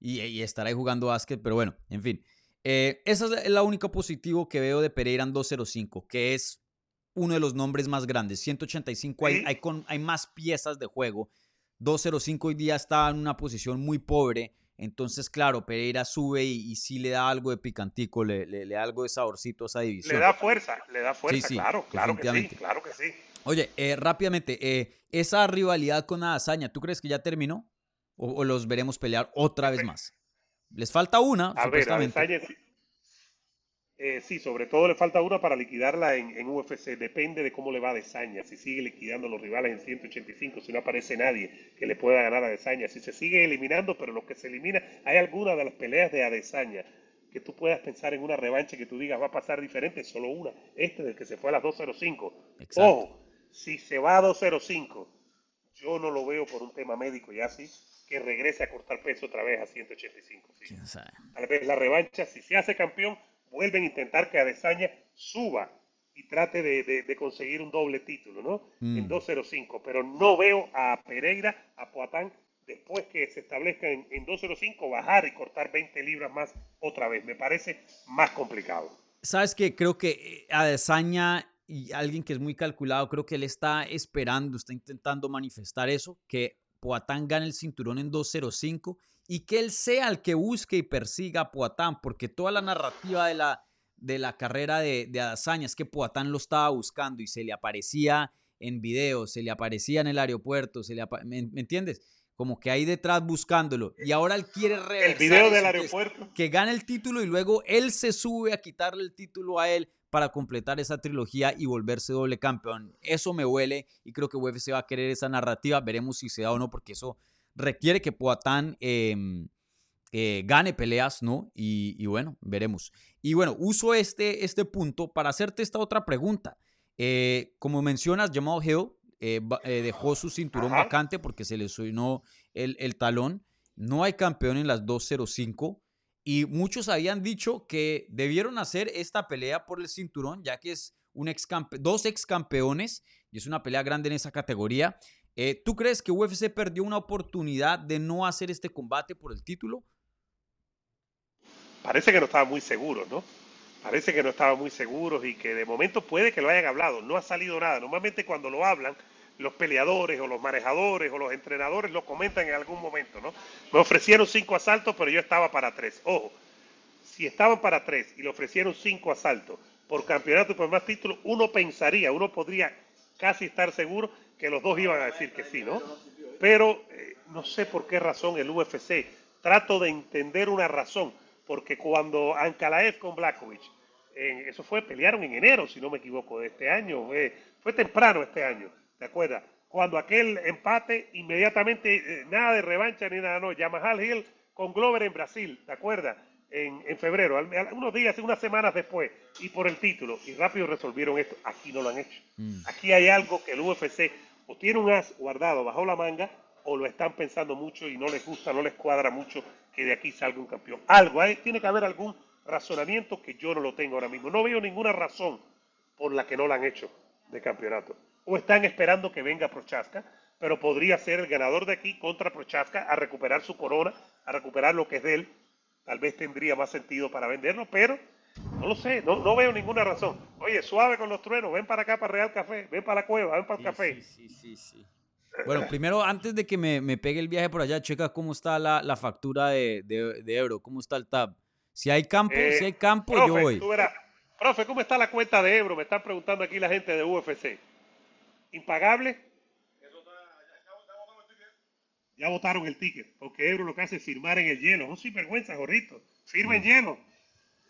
Speaker 3: y, estar ahí jugando básquet. Pero bueno, en fin. Eh, esa es la única positivo que veo de Pereira en 205, que es uno de los nombres más grandes. 185 hay, hay, con, hay más piezas de juego. 205 hoy día está en una posición muy pobre entonces, claro, Pereira sube y, sí le da algo de picantico, le, le, da algo de saborcito a esa división.
Speaker 4: Le da fuerza, le da fuerza, claro, claro que sí, claro que sí.
Speaker 3: Oye, eh, rápidamente, eh, esa rivalidad con Adazaña, ¿tú crees que ya terminó? ¿O, los veremos pelear otra vez más? Les falta una,
Speaker 4: a supuestamente. Ver, eh, sí, sobre todo le falta una para liquidarla en, UFC. Depende de cómo le va a Desaña. Si sigue liquidando a los rivales en 185, si no aparece nadie que le pueda ganar a Desaña. Si se sigue eliminando, pero lo que se elimina, hay alguna de las peleas de Adesanya que tú puedas pensar en una revancha que tú digas va a pasar diferente, solo una. Este del que se fue a las 205. Ojo, si se va a 205, yo no lo veo por un tema médico ya sí, que regrese a cortar peso otra vez a 185. Tal vez la revancha, si se hace campeón, vuelven a intentar que Adesanya suba y trate de, conseguir un doble título, ¿no? En 2.05. Mm. Pero no veo a Pereira, a Poatán, después que se establezca en, 2.05, bajar y cortar 20 libras más otra vez. Me parece más complicado.
Speaker 3: Sabes que creo que eh, Adesanya y alguien que es muy calculado, creo que él está esperando, está intentando manifestar eso, que Poatán gane el cinturón en 2.05 y que él sea el que busque y persiga a Poatán, porque toda la narrativa de la, de la carrera de, de es que Poatán lo estaba buscando y se le aparecía en videos, se le aparecía en el aeropuerto, se le ¿me, entiendes? Como que ahí detrás buscándolo. Y ahora él quiere
Speaker 4: reversar. El video del aeropuerto.
Speaker 3: Que gane el título y luego él se sube a quitarle el título a él para completar esa trilogía y volverse doble campeón. Eso me huele y creo que UFC va a querer esa narrativa. Veremos si se da o no, porque eso requiere que Poatán em, eh, gane peleas, ¿no? Y, bueno, veremos. Y bueno, uso este, este punto para hacerte esta otra pregunta. Eh, como mencionas, Jamal Hill eh, dejó su cinturón vacante porque se le sonó el, el, talón. No hay campeón en las 205. Y muchos habían dicho que debieron hacer esta pelea por el cinturón, ya que es un ex dos ex campeones y es una pelea grande en esa categoría. Eh, ¿Tú crees que UFC perdió una oportunidad de no hacer este combate por el título?
Speaker 4: Parece que no estaba muy seguro, ¿no? parece que no estaban muy seguros y que de momento puede que lo hayan hablado. No ha salido nada. Normalmente cuando lo hablan, los peleadores o los manejadores o los entrenadores lo comentan en algún momento, ¿no? Me ofrecieron cinco asaltos, pero yo estaba para tres. Ojo, si estaban para tres y le ofrecieron cinco asaltos por campeonato y por más títulos, uno pensaría, uno podría casi estar seguro que los dos iban a decir que sí, ¿no? Pero eh, no sé por qué razón el UFC, trato de entender una razón, porque cuando Ankalaev con Blakovic, eso fue, pelearon en enero, si no me equivoco, de este año, fue temprano este año, ¿te acuerdas? Cuando aquel empate, inmediatamente, eh, nada de revancha ni nada, no, Yamahal Hill con Glover en Brasil, ¿te acuerdas? En, en, febrero, unos días, unas semanas después, y por el título, y rápido resolvieron esto. Aquí no lo han hecho. Mm. Aquí hay algo que el UFC o tiene un as guardado bajo la manga, o lo están pensando mucho y no les gusta, no les cuadra mucho que de aquí salga un campeón. Algo, hay, tiene que haber algún razonamiento que yo no lo tengo ahora mismo. No veo ninguna razón por la que no lo han hecho de campeonato. O están esperando que venga Prochaska, pero podría ser el ganador de aquí contra Prochaska a recuperar su corona, a recuperar lo que es de él. Tal vez tendría más sentido para venderlo, pero no lo sé, no, no veo ninguna razón. Oye, suave con los truenos, ven para acá para Real Café, ven para la cueva, ven para el café.
Speaker 3: Sí, sí, sí, Bueno, primero, antes de que me, me, pegue el viaje por allá, checa cómo está la, la factura de, de, de, euro, cómo está el tab. Si hay campo, si hay campo,
Speaker 4: profe,
Speaker 3: yo voy.
Speaker 4: Tú verás. Profe, ¿cómo está la cuenta de euro? Me están preguntando aquí la gente de UFC. ¿Impagable? Ya votaron el ticket, porque Euro lo que hace es firmar en el hielo. Es un sinvergüenza, Jorrito. Firma en hielo.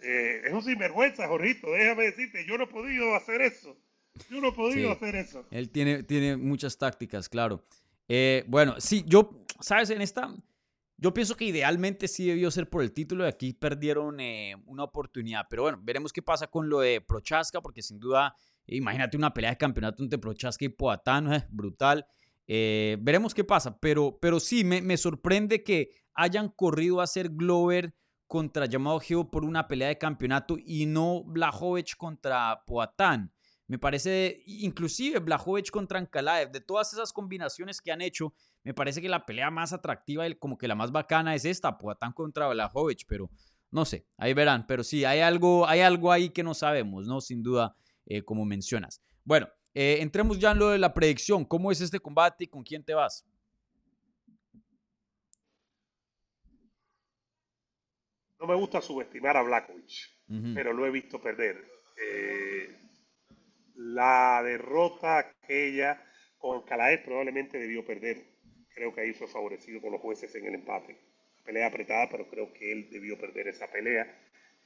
Speaker 4: Eh, es un sinvergüenza, Jorrito. Déjame decirte, yo no he podido hacer eso. Yo no he podido hacer eso.
Speaker 3: Él tiene, tiene muchas tácticas, claro. Eh, bueno, sí, yo, ¿sabes? En esta, yo pienso que idealmente sí debió ser por el título y aquí perdieron eh, una oportunidad. Pero bueno, veremos qué pasa con lo de Prochaska, porque sin duda, imagínate una pelea de campeonato entre Prochaska y Poatán, es brutal. Eh, veremos qué pasa, pero, pero sí, me, me, sorprende que hayan corrido a hacer Glover contra Jamal Hill por una pelea de campeonato y no Blajovic contra Poatán. Me parece, inclusive Blajovic contra Ankalaev, de todas esas combinaciones que han hecho, me parece que la pelea más atractiva, como que la más bacana es esta, Poatán contra Blajovic, pero no sé, ahí verán, pero sí, hay algo, hay algo ahí que no sabemos, ¿no? Sin duda, eh, como mencionas. Bueno, eh, entremos ya en lo de la predicción, ¿cómo es este combate y con quién te vas?
Speaker 4: No me gusta subestimar a Blakovic, pero lo he visto perder. Eh, la derrota aquella con Calaes probablemente debió perder. Creo que ahí fue favorecido por los jueces en el empate. Pelea apretada, pero creo que él debió perder esa pelea.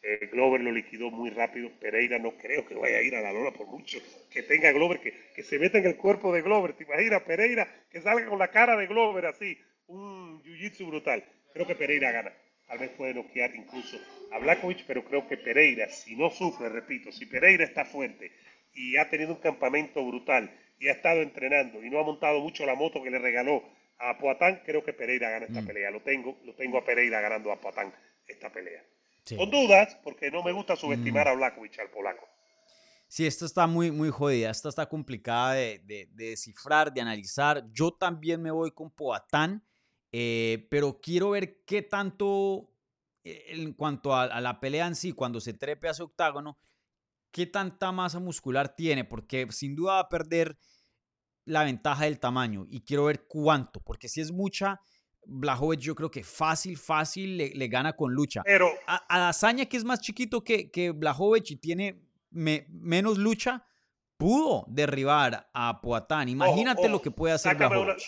Speaker 4: Eh, Glover lo liquidó muy rápido. Pereira no creo que vaya a ir a la lona por mucho que tenga Glover, que, que se meta en el cuerpo de Glover. ¿Te imaginas? Pereira que salga con la cara de Glover así. Un jiu-jitsu brutal. Creo que Pereira gana. Tal vez puede noquear incluso a Blakovic, pero creo que Pereira, si no sufre, repito, si Pereira está fuerte, y ha tenido un campamento brutal y ha estado entrenando y no ha montado mucho la moto que le regaló a Poatán, creo que Pereira gana esta mm. pelea. Lo tengo, lo tengo a Pereira ganando a Poatán esta pelea. Con dudas, porque no me gusta subestimar mm. a Blakovic, al polaco.
Speaker 3: Sí, esta está muy, muy jodida, esta está complicada de, de, descifrar, de analizar. Yo también me voy con Poatán, eh, pero quiero ver qué tanto, eh, en cuanto a, a, la pelea en sí, cuando se trepe a ese octágono, qué tanta masa muscular tiene, porque sin duda va a perder la ventaja del tamaño y quiero ver cuánto, porque si es mucha, Blajovic yo creo que fácil, fácil le, gana con lucha.
Speaker 4: Pero
Speaker 3: a, a que es más chiquito que, que Blajovic y tiene menos lucha, pudo derribar a Poatán. Imagínate lo que puede hacer Blajovic.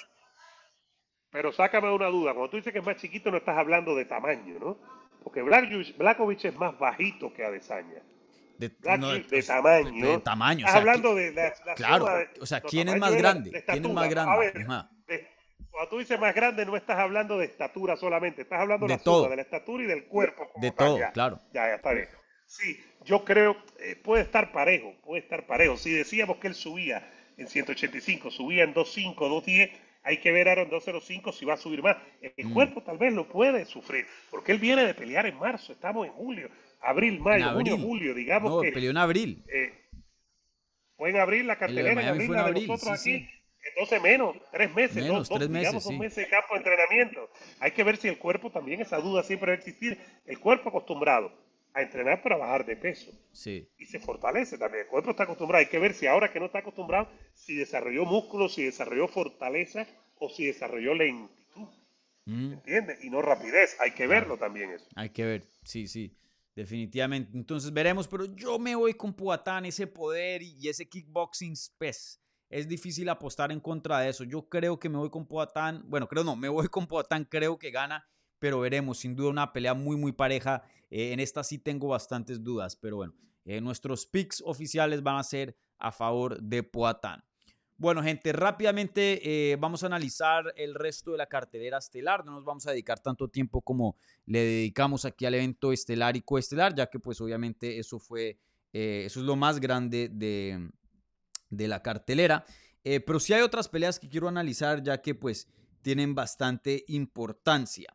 Speaker 4: pero sácame una duda, cuando tú dices que es más chiquito no estás hablando de tamaño, ¿no? Porque Blakovic es más bajito que Adesanya. De, pues, tamaño.
Speaker 3: De, tamaño.
Speaker 4: Estás hablando de la,
Speaker 3: Claro, o sea, ¿quién es más grande? ¿Quién es más grande?
Speaker 4: Cuando tú dices más grande, no estás hablando de estatura solamente, estás hablando de, la todo. de la estatura y del cuerpo.
Speaker 3: de todo, claro.
Speaker 4: Ya, ya está bien. Sí, yo creo, eh, puede estar parejo, puede estar parejo. Si decíamos que él subía en 185, subía en 2.5, 2.10, hay que ver ahora en 2.05 si va a subir más. El mm. cuerpo tal vez lo puede sufrir, porque él viene de pelear en marzo, estamos en julio abril, mayo, junio, julio, digamos
Speaker 3: no,
Speaker 4: que...
Speaker 3: peleó en abril.
Speaker 4: Eh, fue en abril la cartelera, en abril, la de nosotros aquí. Entonces menos, tres meses,
Speaker 3: menos,
Speaker 4: dos,
Speaker 3: tres meses,
Speaker 4: digamos, dos meses de campo de entrenamiento. Hay que ver si el cuerpo también, esa duda siempre va a existir. El cuerpo acostumbrado a entrenar para bajar de peso.
Speaker 3: Sí.
Speaker 4: Y se fortalece también. El cuerpo está acostumbrado. Hay que ver si ahora que no está acostumbrado, si desarrolló músculo, si desarrolló fortaleza o si desarrolló lentitud.
Speaker 3: Mm.
Speaker 4: ¿Entiendes? Y no rapidez. Hay que verlo también eso.
Speaker 3: Hay que ver, sí, sí, definitivamente. Entonces veremos, pero yo me voy con Puatán, ese poder y ese kickboxing pues, Es difícil apostar en contra de eso. Yo creo que me voy con Poatán. Bueno, creo no, me voy con Poatán, creo que gana, pero veremos. Sin duda una pelea muy, muy pareja. Eh, en esta sí tengo bastantes dudas, pero bueno, eh, nuestros picks oficiales van a ser a favor de Poatán. Bueno, gente, rápidamente eh, vamos a analizar el resto de la cartelera estelar. No nos vamos a dedicar tanto tiempo como le dedicamos aquí al evento estelar y coestelar, ya que pues obviamente eso fue, eso es lo más grande de, de la cartelera. Eh, pero sí hay otras peleas que quiero analizar, ya que pues tienen bastante importancia.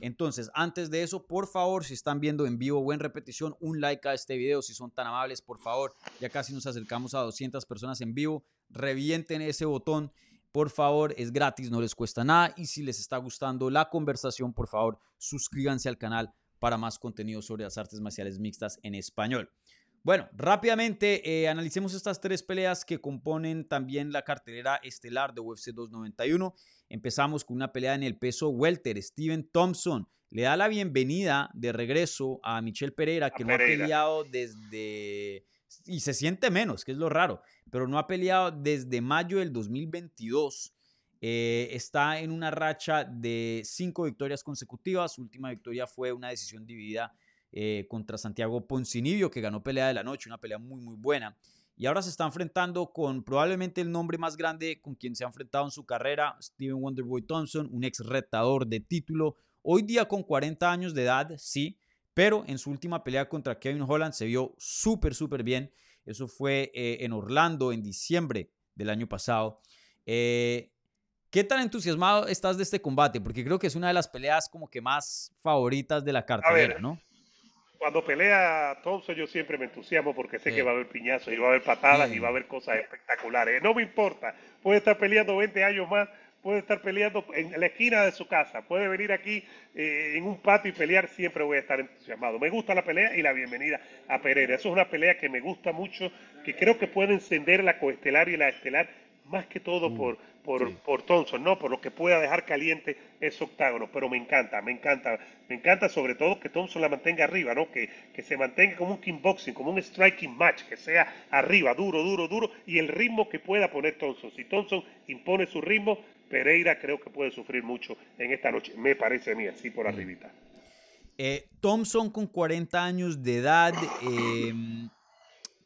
Speaker 3: Entonces, antes de eso, por favor, si están viendo en vivo o en repetición, un like a este video, si son tan amables, por favor. Ya casi nos acercamos a 200 personas en vivo. Revienten ese botón, por favor, es gratis, no les cuesta nada. Y si les está gustando la conversación, por favor, suscríbanse al canal para más contenido sobre las artes marciales mixtas en español. Bueno, rápidamente eh, analicemos estas tres peleas que componen también la cartelera estelar de UFC 291. Empezamos con una pelea en el peso welter. Steven Thompson le da la bienvenida de regreso a Michelle Pereira, que no ha peleado desde... Y se siente menos, que es lo raro, pero no ha peleado desde mayo del 2022. Eh, está en una racha de cinco victorias consecutivas. Su última victoria fue una decisión dividida eh, contra Santiago Poncinibio, que ganó pelea de la noche, una pelea muy, muy buena. Y ahora se está enfrentando con probablemente el nombre más grande con quien se ha enfrentado en su carrera, Steven Wonderboy Thompson, un ex retador de título. Hoy día con 40 años de edad, sí, pero en su última pelea contra Kevin Holland se vio súper, súper bien. Eso fue eh, en Orlando en diciembre del año pasado. Eh, ¿Qué tan entusiasmado estás de este combate? Porque creo que es una de las peleas como que más favoritas de la cartelera, ¿no?
Speaker 4: Cuando pelea Thompson yo siempre me entusiasmo porque sé que va a haber piñazos y va a haber patadas y va a haber cosas espectaculares. No me importa, puede estar peleando 20 años más, puede estar peleando en la esquina de su casa, puede venir aquí eh, en un patio y pelear, siempre voy a estar entusiasmado. Me gusta la pelea y la bienvenida a Pereira. Eso es una pelea que me gusta mucho, que creo que puede encender la coestelar y la estelar más que todo mm, por, por, por, Thompson, ¿no? Por lo que pueda dejar caliente ese octágono. Pero me encanta, me encanta, me encanta sobre todo que Thompson la mantenga arriba, ¿no? Que, que se mantenga como un kickboxing, como un striking match, que sea arriba, duro, duro, duro, y el ritmo que pueda poner Thompson. Si Thompson impone su ritmo, Pereira creo que puede sufrir mucho en esta noche, me parece a mí, así por mm. arribita.
Speaker 3: Eh, Thompson con 40 años de edad, eh,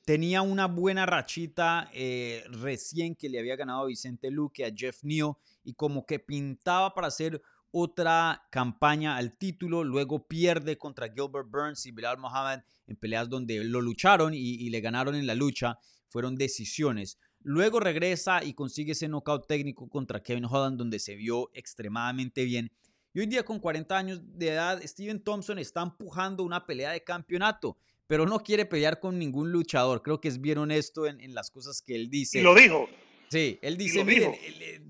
Speaker 3: tenía una buena rachita eh, recién que le había ganado Vicente Luque, a Jeff Neal, y como que pintaba para hacer otra campaña al título. Luego pierde contra Gilbert Burns y Bilal Mohamed en peleas donde lo lucharon y, le ganaron en la lucha. Fueron decisiones. Luego regresa y consigue ese knockout técnico contra Kevin Holland, donde se vio extremadamente bien. Y hoy día, con 40 años de edad, Steven Thompson está empujando una pelea de campeonato pero no quiere pelear con ningún luchador. Creo que es bien honesto en, las cosas que él dice.
Speaker 4: Y lo dijo.
Speaker 3: Sí, él dice, miren,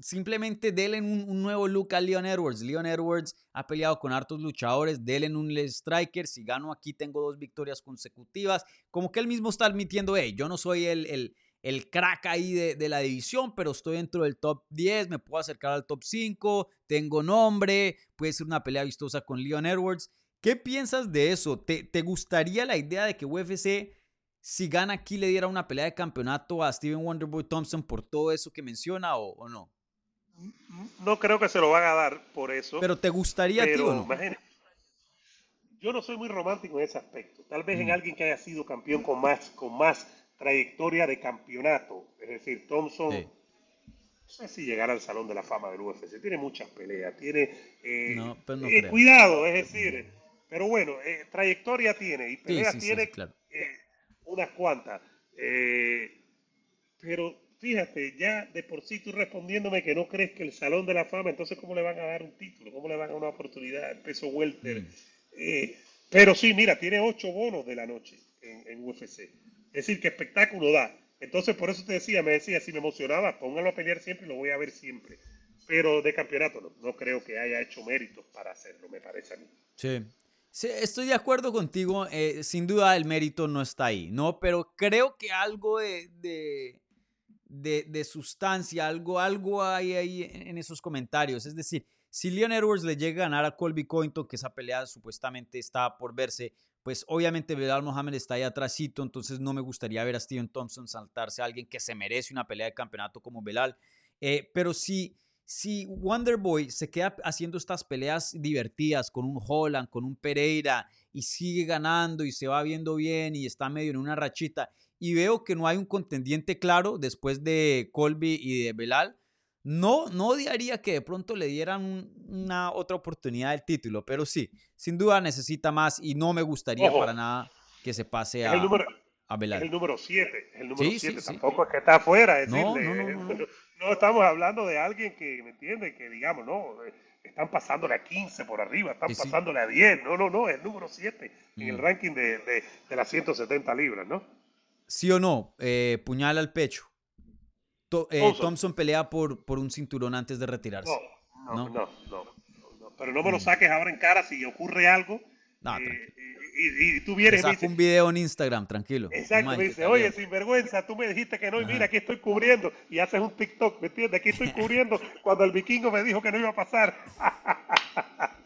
Speaker 3: simplemente denle un, un, nuevo look a Leon Edwards. Leon Edwards ha peleado con hartos luchadores, denle un striker, si gano aquí tengo dos victorias consecutivas. Como que él mismo está admitiendo, hey, yo no soy el, el, el crack ahí de, de, la división, pero estoy dentro del top 10, me puedo acercar al top 5, tengo nombre, puede ser una pelea vistosa con Leon Edwards. ¿Qué piensas de eso? ¿Te, gustaría la idea de que UFC, si gana aquí, le diera una pelea de campeonato a Steven Wonderboy Thompson por todo eso que menciona o, no?
Speaker 4: No creo que se lo van a dar por eso.
Speaker 3: Pero ¿te gustaría a ti o no?
Speaker 4: yo no soy muy romántico en ese aspecto. Tal vez en mm. alguien que haya sido campeón con más, con más trayectoria de campeonato. Es decir, Thompson. No sé si llegará al Salón de la Fama del UFC. Tiene muchas peleas. Tiene. Eh, no, pero no eh, cuidado, es decir. Pero bueno, eh, trayectoria tiene y peleas tiene eh, unas cuantas. Eh, pero fíjate, ya de por sí tú respondiéndome que no crees que el Salón de la Fama, entonces ¿cómo le van a dar un título? ¿Cómo le van a dar una oportunidad? El peso welter. Mm. pero sí, mira, tiene ocho bonos de la noche en, UFC. Es decir, que espectáculo da. Entonces, por eso te decía, me decía, si me emocionaba, póngalo a pelear siempre y lo voy a ver siempre. Pero de campeonato no, no creo que haya hecho méritos para hacerlo, me parece a mí.
Speaker 3: Sí, Sí, estoy de acuerdo contigo. eh, sin duda el mérito no está ahí, ¿no? Pero creo que algo de, de, de- de sustancia, algo, algo hay ahí en esos comentarios. Es decir, si Leon Edwards le llega a ganar a Colby Covington, que esa pelea supuestamente está por verse, pues obviamente Belal Mohamed está ahí atrásito, entonces no me gustaría ver a Steven Thompson saltarse a alguien que se merece una pelea de campeonato como Belal. Eh, pero si, si Wonderboy se queda haciendo estas peleas divertidas con un Holland, con un Pereira, y sigue ganando y se va viendo bien y está medio en una rachita, y veo que no hay un contendiente claro después de Colby y de Belal, no, no odiaría que de pronto le dieran un- una otra oportunidad del título, pero sí, sin duda necesita más y no me gustaría
Speaker 4: Ojo.
Speaker 3: para nada que se pase a,
Speaker 4: el número, es el número 7. Es el número
Speaker 3: Sí, sí,
Speaker 4: 7.
Speaker 3: sí.
Speaker 4: Tampoco es que está afuera. Es
Speaker 3: No,
Speaker 4: decir,
Speaker 3: no, no,
Speaker 4: eh,
Speaker 3: no, no.
Speaker 4: no estamos hablando de alguien que, ¿me entiende? Que digamos, no, eh, están pasándole a 15 por arriba, están pasándole a 10. No, no, no, es el número 7 en el
Speaker 3: Mm.
Speaker 4: ranking de, de, de las 170 libras, ¿no?
Speaker 3: ¿Sí o no? Eh, puñal al pecho. To- eh,
Speaker 4: Thompson.
Speaker 3: Thompson pelea por, por un cinturón antes de retirarse.
Speaker 4: No, no,
Speaker 3: ¿No?
Speaker 4: no, no, no, no. Pero no me lo
Speaker 3: Mm.
Speaker 4: saques ahora en cara si ocurre algo.
Speaker 3: No,
Speaker 4: eh,
Speaker 3: tranquilo.
Speaker 4: y, tú vienes
Speaker 3: saco
Speaker 4: dices,
Speaker 3: un video en Instagram, tranquilo.
Speaker 4: Exacto, me dice, oye,
Speaker 3: caliento.
Speaker 4: sinvergüenza, tú me dijiste que no, y
Speaker 3: Ajá.
Speaker 4: mira, aquí estoy cubriendo, y haces un TikTok, ¿me entiendes? Aquí estoy cubriendo cuando el vikingo me dijo que no iba a pasar.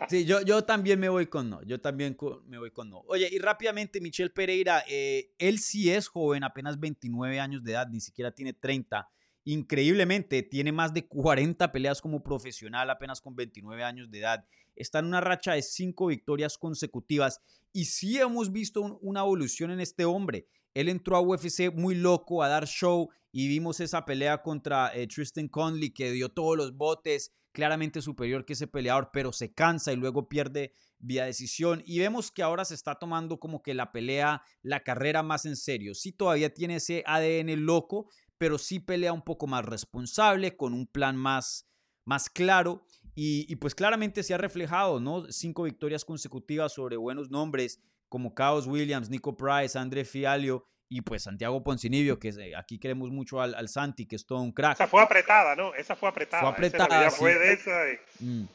Speaker 3: Sí, yo, yo también me voy con no. Yo también me voy con no. Oye, y rápidamente, Michel Pereira, eh, él sí es joven, apenas 29 años de edad, ni siquiera tiene 30. Increíblemente, tiene más de 40 peleas como profesional, apenas con 29 años de edad. Está en una racha de 5 victorias consecutivas. Y sí hemos visto un- una evolución en este hombre. Él entró a UFC muy loco a dar show y vimos esa pelea contra eh, Tristan Conley que dio todos los botes, claramente superior que ese peleador, pero se cansa y luego pierde vía decisión. Y vemos que ahora se está tomando como que la pelea, la carrera más en serio. Sí todavía tiene ese ADN loco, pero sí pelea un poco más responsable, con un plan más, más claro. Y, y pues claramente se ha reflejado, ¿no? Cinco victorias consecutivas sobre buenos nombres como Chaos Williams, Nico Price, André Fialio y pues Santiago Poncinibio, que eh, aquí queremos mucho al, al Santi, que es todo un crack.
Speaker 4: Esa fue apretada, ¿no? Esa fue apretada.
Speaker 3: Fue
Speaker 4: esa
Speaker 3: apretada, sí.
Speaker 4: fue de esa. y-
Speaker 3: Mm.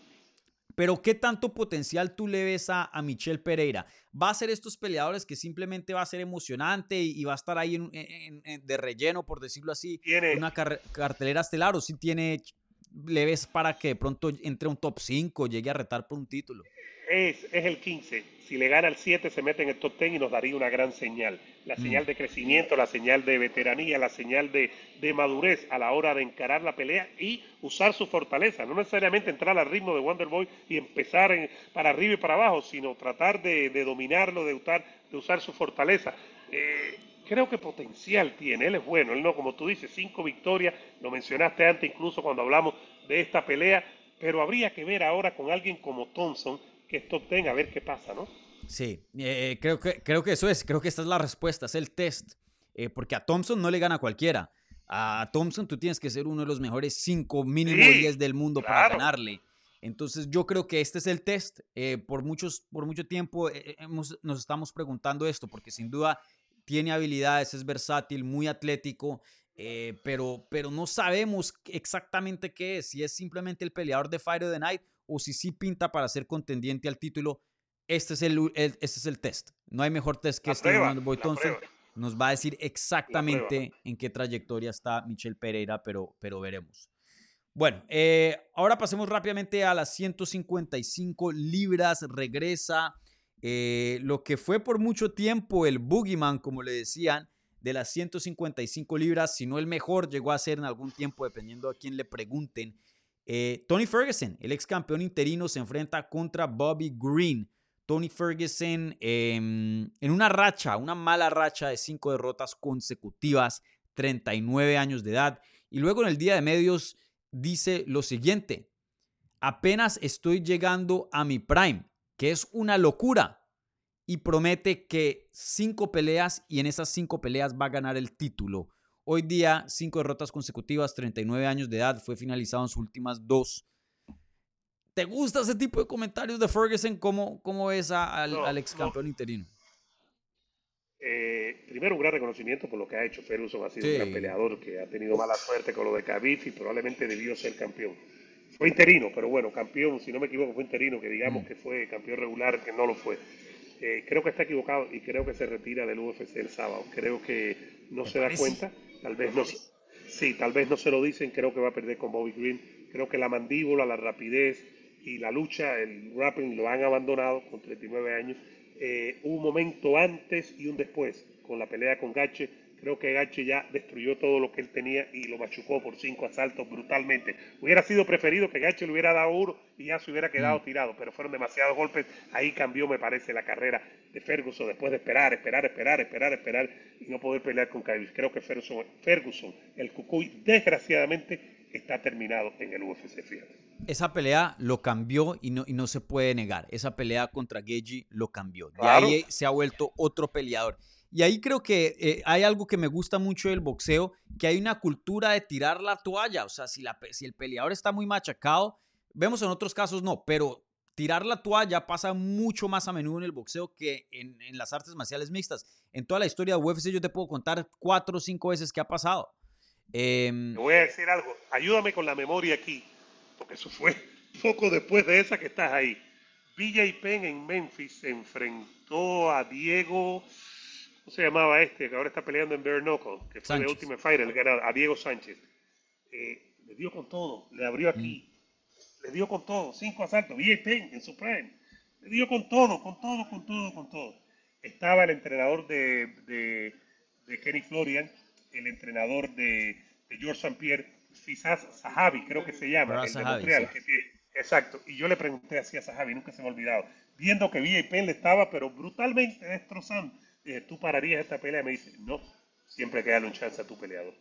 Speaker 3: Pero ¿qué tanto potencial tú le ves a, a Michel Pereira? ¿Va a ser estos peleadores que simplemente va a ser emocionante y, y va a estar ahí en- en- en- de relleno, por decirlo así,
Speaker 4: Tiene,
Speaker 3: una cartelera estelar o si tiene, le ves para que de pronto entre un top 5, llegue a retar por un título?
Speaker 4: Es, es el 15. Si le gana el 7, se mete en el top 10 y nos daría una gran señal. La
Speaker 3: Mm.
Speaker 4: señal de crecimiento, la señal de veteranía, la señal de, de madurez a la hora de encarar la pelea y usar su fortaleza. No necesariamente entrar al ritmo de Wonderboy y empezar en- para arriba y para abajo, sino tratar de, de dominarlo, de usar, de usar su fortaleza. Eh, creo que potencial tiene, él es bueno, él no, como tú dices, cinco victorias, lo mencionaste antes incluso cuando hablamos de esta pelea, pero habría que ver ahora con alguien como Thompson, que es top 10, a ver qué pasa, ¿no?
Speaker 3: Sí, eh, creo, que, creo que eso es, creo que esta es la respuesta, es el test, eh, porque a Thompson no le gana cualquiera. A Thompson tú tienes que ser uno de los mejores 5, mínimo
Speaker 4: Sí,
Speaker 3: 10 del mundo para
Speaker 4: claro.
Speaker 3: ganarle. Entonces yo creo que este es el test. eh, por, muchos, por mucho tiempo eh, hemos- nos estamos preguntando esto, porque sin duda tiene habilidades, es versátil, muy atlético, eh, pero, pero no sabemos exactamente qué es, si es simplemente el peleador de Fight of the Night o si sí pinta para ser contendiente al título. Este es el, el- este es el test. No hay mejor test que
Speaker 4: La
Speaker 3: este
Speaker 4: prueba, la
Speaker 3: Thompson.
Speaker 4: prueba.
Speaker 3: Nos va a decir exactamente en qué trayectoria está Michel Pereira, pero, pero veremos. Bueno, eh, ahora pasemos rápidamente a las 155 libras. Regresa eh, lo que fue por mucho tiempo el Boogeyman, como le decían, de las 155 libras, si no el mejor, llegó a ser en algún tiempo, dependiendo a quién le pregunten. Eh, Tony Ferguson, el ex campeón interino, se enfrenta contra Bobby Green. Tony Ferguson em, en una racha, una mala racha de cinco derrotas consecutivas, 39 años de edad. Y luego en el día de medios dice lo siguiente, apenas estoy llegando a mi prime, que es una locura. Y promete que cinco peleas y en esas cinco peleas va a ganar el título. Hoy día, cinco derrotas consecutivas, 39 años de edad, fue finalizado en sus últimas dos. ¿Te gusta ese tipo de comentarios de Ferguson? ¿Cómo, cómo ves a- al,
Speaker 4: No,
Speaker 3: al ex campeón interino?
Speaker 4: Eh, primero, un gran reconocimiento por lo que ha hecho Ferguson. Ha sido
Speaker 3: Sí.
Speaker 4: un gran peleador que ha tenido mala suerte con lo de Khabib y probablemente debió ser campeón. fue interino, pero bueno, campeón, si no me equivoco, fue interino, que digamos
Speaker 3: Mm.
Speaker 4: que fue campeón regular, que no lo fue. Eh, creo que está equivocado y creo que se retira del UFC el sábado. Creo que no se da cuenta, tal vez no, sí, tal vez no se lo dicen, creo que va a perder con Bobby Green. Creo que la mandíbula, la rapidez y la lucha, el rapping lo han abandonado con 39 años. Eh, un momento antes y un después con la pelea con Gache. Creo que Gache ya destruyó todo lo que él tenía y lo machucó por cinco asaltos brutalmente. Hubiera sido preferido que Gache le hubiera dado uno y ya se hubiera quedado tirado, pero fueron demasiados golpes. Ahí cambió, me parece, la carrera de Ferguson después de esperar, esperar, esperar, esperar, esperar y no poder pelear con Khabib. Creo que Ferguson, Ferguson el Cucuy, desgraciadamente está terminado en el UFC, fíjate.
Speaker 3: Esa pelea lo cambió y no, y no se puede negar. Esa pelea contra Geji lo cambió. De
Speaker 4: Claro.
Speaker 3: ahí se ha vuelto otro peleador. Y ahí creo que eh, hay algo que me gusta mucho del boxeo, que hay una cultura de tirar la toalla. O sea, si, la, si el peleador está muy machacado, vemos en otros casos no, pero tirar la toalla pasa mucho más a menudo en el boxeo que en, en las artes marciales mixtas. En toda la historia de UFC yo te puedo contar cuatro o cinco veces que ha pasado. Em,
Speaker 4: Te voy a decir algo, ayúdame con la memoria aquí, porque eso fue poco después de esa que estás ahí. BJ Penn en Memphis se enfrentó a Diego, ¿cómo se llamaba este? Que ahora está peleando en Bare Knuckle, que fue
Speaker 3: Sánchez.
Speaker 4: de Ultimate Fighter, el ganador, a Diego Sánchez. Eh, le dio con todo, le abrió aquí, le dio con todo, cinco asaltos, BJ Penn en su prime, le dio con todo, con todo, con todo, con todo. Estaba el entrenador de, de, de Kenny Florian, el entrenador de, de George St. Pierre, Fizaz Zahavi, creo que se llama,
Speaker 3: Faraz
Speaker 4: el de
Speaker 3: Zahavi,
Speaker 4: Montreal.
Speaker 3: sí.
Speaker 4: que exacto, y yo le pregunté así a Zahavi, nunca se me ha olvidado, viendo que BJ Penn le estaba, pero brutalmente destrozando, dije, ¿tú pararías esta pelea? Me dice, no, siempre hay que darle un chance a tu peleador.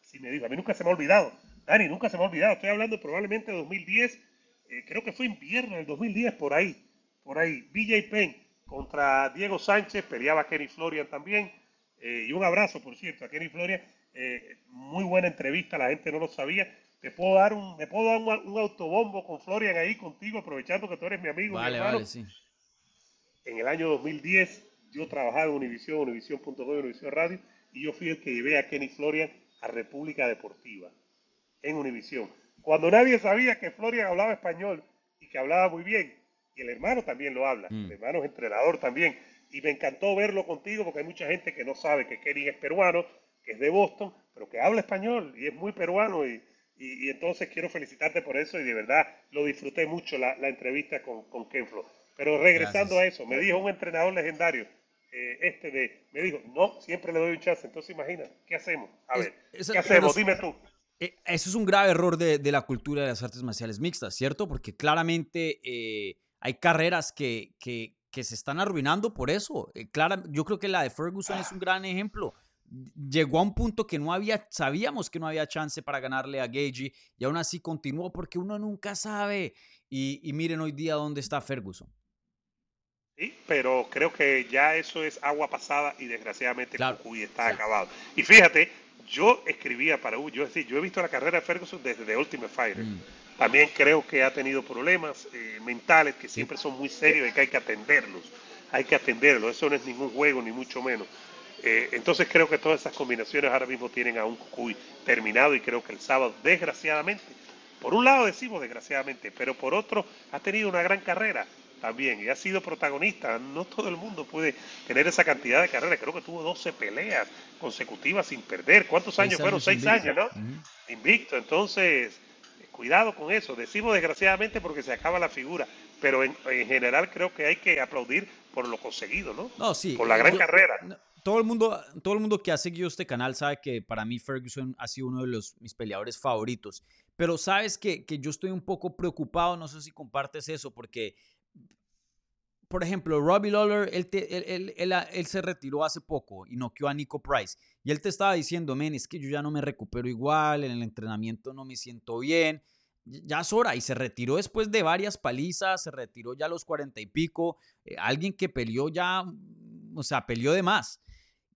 Speaker 4: Así me dijo, a mí nunca se me ha olvidado, Dani, nunca se me ha olvidado, estoy hablando probablemente de 2010, eh, creo que fue invierno del 2010, por ahí, por ahí, BJ Penn contra Diego Sánchez, peleaba Kenny Florian también, eh, y un abrazo, por cierto, a Kenny Florian, eh, muy buena entrevista, la gente no lo sabía, te puedo dar un, me puedo dar un, un autobombo con Florian ahí contigo, aprovechando que tú eres mi amigo, mi
Speaker 3: vale,
Speaker 4: hermano.
Speaker 3: vale, sí.
Speaker 4: En el año 2010 yo trabajaba en Univision, Univision.com, Univision Radio, y yo fui el que llevé a Kenny Florian a República Deportiva, en Univision. Cuando nadie sabía que Florian hablaba español y que hablaba muy bien, y el hermano también lo habla,
Speaker 3: Mm.
Speaker 4: el hermano es entrenador también, y me encantó verlo contigo porque hay mucha gente que no sabe que Kenny es peruano, que es de Boston, pero que habla español y es muy peruano y, y- y entonces quiero felicitarte por eso y de verdad lo disfruté mucho la, la entrevista con, con Ken Flo. Pero regresando
Speaker 3: Gracias.
Speaker 4: a eso, me dijo un entrenador legendario, eh, este de, me dijo, no, siempre le doy un chance, entonces imagina, ¿qué hacemos? A
Speaker 3: Es-
Speaker 4: ver,
Speaker 3: esa-
Speaker 4: ¿qué hacemos? Dime tú.
Speaker 3: Eh, Eso es un grave error de, de la cultura de las artes marciales mixtas, ¿cierto? Porque claramente eh, hay carreras que, que, que se están arruinando por eso. Eh, clara- yo creo que la de Ferguson es un gran ejemplo. Llegó a un punto que no había, sabíamos que no había chance para ganarle a Gagey y aún así continuó porque uno nunca sabe. Y, y miren hoy día dónde está Ferguson.
Speaker 4: Sí, pero creo que ya eso es agua pasada y desgraciadamente
Speaker 3: Claro,
Speaker 4: Cucuy está
Speaker 3: sí.
Speaker 4: acabado. Y fíjate, yo escribía para U, yo, es decir, yo he visto la carrera de Ferguson desde The Ultimate Fighter.
Speaker 3: Mm.
Speaker 4: También creo que ha tenido problemas eh, mentales que siempre son muy serios y que hay que atenderlos. Hay que atenderlos. Eso no es ningún juego, ni mucho menos. Eh, entonces creo que todas esas combinaciones ahora mismo tienen a un Cucuy terminado y creo que el sábado, desgraciadamente, por un lado decimos desgraciadamente, pero por otro ha tenido una gran carrera también y ha sido protagonista. No todo el mundo puede tener esa cantidad de carreras. Creo que tuvo 12 peleas consecutivas sin perder. ¿Cuántos años fueron? Seis
Speaker 3: invicto.
Speaker 4: años, ¿no? Invicto. Entonces, cuidado con eso. Decimos desgraciadamente porque se acaba la figura, pero en, en general creo que hay que aplaudir por lo conseguido, ¿no?
Speaker 3: No, sí.
Speaker 4: Por la gran
Speaker 3: yo-
Speaker 4: carrera.
Speaker 3: no, Todo el, mundo, todo el mundo que ha seguido este canal sabe que para mí Ferguson ha sido uno de los, mis peleadores favoritos. Pero sabes que, que yo estoy un poco preocupado, no sé si compartes eso, porque, por ejemplo, Robbie Lawler, él, te- él- él- él- él se retiró hace poco y noqueó a Nico Price. Y él te estaba diciendo, men, es que yo ya no me recupero igual, en el entrenamiento no me siento bien. Ya es hora. Y se retiró después de varias palizas, se retiró ya a los cuarenta y pico. eh, alguien que peleó ya, mm, o sea, peleó de más.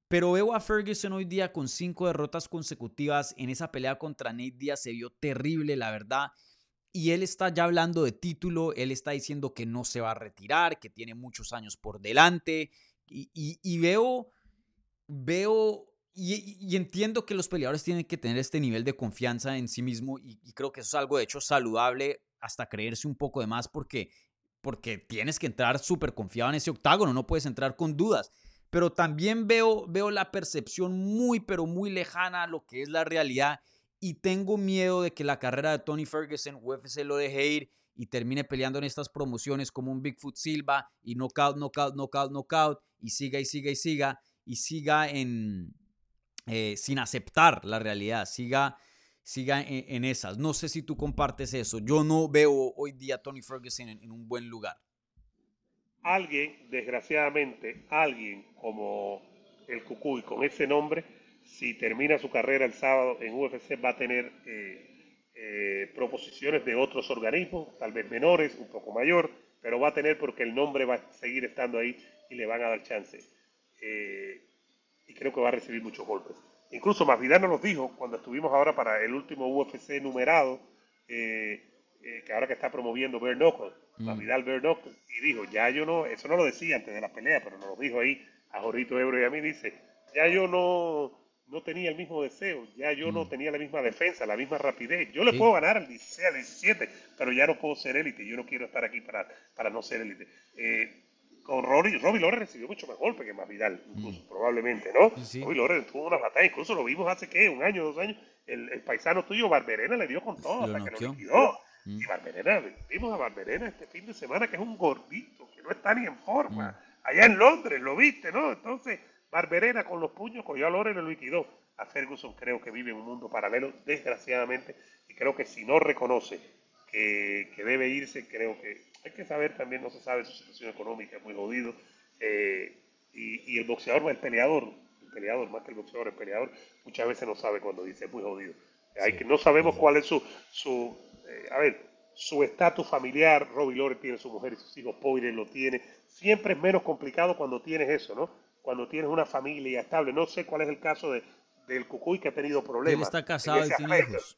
Speaker 3: Pero veo a Ferguson hoy día con cinco derrotas consecutivas. En esa pelea contra Nate Diaz se vio terrible, la verdad. Y él está ya hablando de título, él está diciendo que no se va a retirar, que tiene muchos años por delante. Y, veo, veo y, entiendo que los peleadores tienen que tener este nivel de confianza en sí mismo y, creo que eso es algo de hecho saludable hasta creerse un poco de más porque, porque tienes que entrar súper confiado en ese octágono, no puedes entrar con dudas. Pero también veo, veo la percepción muy, pero muy lejana a lo que es la realidad y tengo miedo de que la carrera de Tony Ferguson, UFC lo deje ir y termine peleando en estas promociones como un Bigfoot Silva y knockout, knockout, knockout, knockout y siga y siga y siga y siga en, eh, sin aceptar la realidad, siga, siga en, esas. No sé si tú compartes eso. Yo no veo hoy día Tony Ferguson en, un buen lugar.
Speaker 4: Alguien, desgraciadamente, alguien como el Cucuy con ese nombre, si termina su carrera el sábado en UFC, va a tener eh, eh, proposiciones de otros organismos, tal vez menores, un poco mayor, pero va a tener porque el nombre va a seguir estando ahí y le van a dar chance y creo que va a recibir muchos golpes. Incluso Masvidal nos dijo cuando estuvimos ahora para el último UFC numerado, eh, eh, que ahora que está promoviendo Bare Knuckle, mm. Masvidal y dijo, ya yo no, eso no lo decía antes de la pelea, pero nos lo dijo ahí a Jorito Ebro y a mí, dice, ya yo no, no tenía el mismo deseo, ya yo no mm. tenía la misma defensa, la misma rapidez. Yo le puedo ganar al 16, al 17, pero ya no puedo ser élite, yo no quiero estar aquí para, para no ser élite. Eh, con Rory, Robbie Lawrence recibió mucho más golpe que más Vidal, incluso, mm. probablemente, ¿no? Sí, Robbie Lawrence tuvo una batalla, incluso lo vimos hace, ¿qué? Un año, dos años, el, paisano tuyo, Barberena, le dio con todo hasta que lo liquidó. Mm. Y Barberena, vimos a Barberena este fin de semana, que es un gordito, que no está ni en forma. Allá en Londres, lo viste, ¿no? Entonces, Barberena con los puños cogió a Lawrence y lo liquidó. A Ferguson creo que vive en un mundo paralelo, desgraciadamente, y creo que si no reconoce que, que debe irse, creo que hay que saber también, no se sabe su situación económica, es muy jodido. Eh, y, el boxeador, el peleador, el peleador, más que el boxeador, el peleador, muchas veces no sabe cuando dice, es muy jodido. Hay que, no sabemos cuál es su, su eh, a ver, su estatus familiar. Robbie Lore tiene su mujer y sus hijos, Poire lo tiene. Siempre es menos complicado cuando tienes eso, ¿no? Cuando tienes una familia estable. No sé cuál es el caso de, del Cucuy que ha tenido problemas.
Speaker 3: Él está casado y tiene hijos.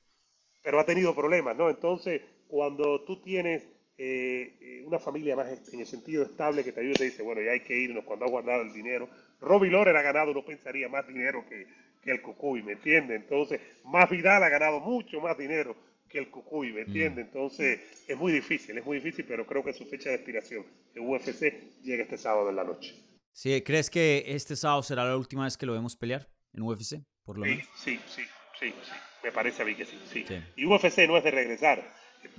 Speaker 4: Pero ha tenido problemas, ¿no? Entonces, cuando tú tienes eh, eh, una familia más en el sentido estable que te ayude, te dice, bueno, ya hay que irnos cuando ha guardado el dinero. Robbie Lorer ha ganado, no pensaría, más dinero que, que el Cucuy, ¿me entiende? Entonces, más Vidal ha ganado mucho más dinero que el Cucuy, ¿me? Mm. Entonces, es muy difícil, es muy difícil, pero creo que su fecha de expiración de UFC llega este sábado en la noche.
Speaker 3: Sí, ¿crees que este sábado será la última vez que lo vemos pelear en UFC? Por lo
Speaker 4: sí,
Speaker 3: menos?
Speaker 4: sí, sí, sí, sí, me parece a mí que sí, sí. Y UFC no es de regresar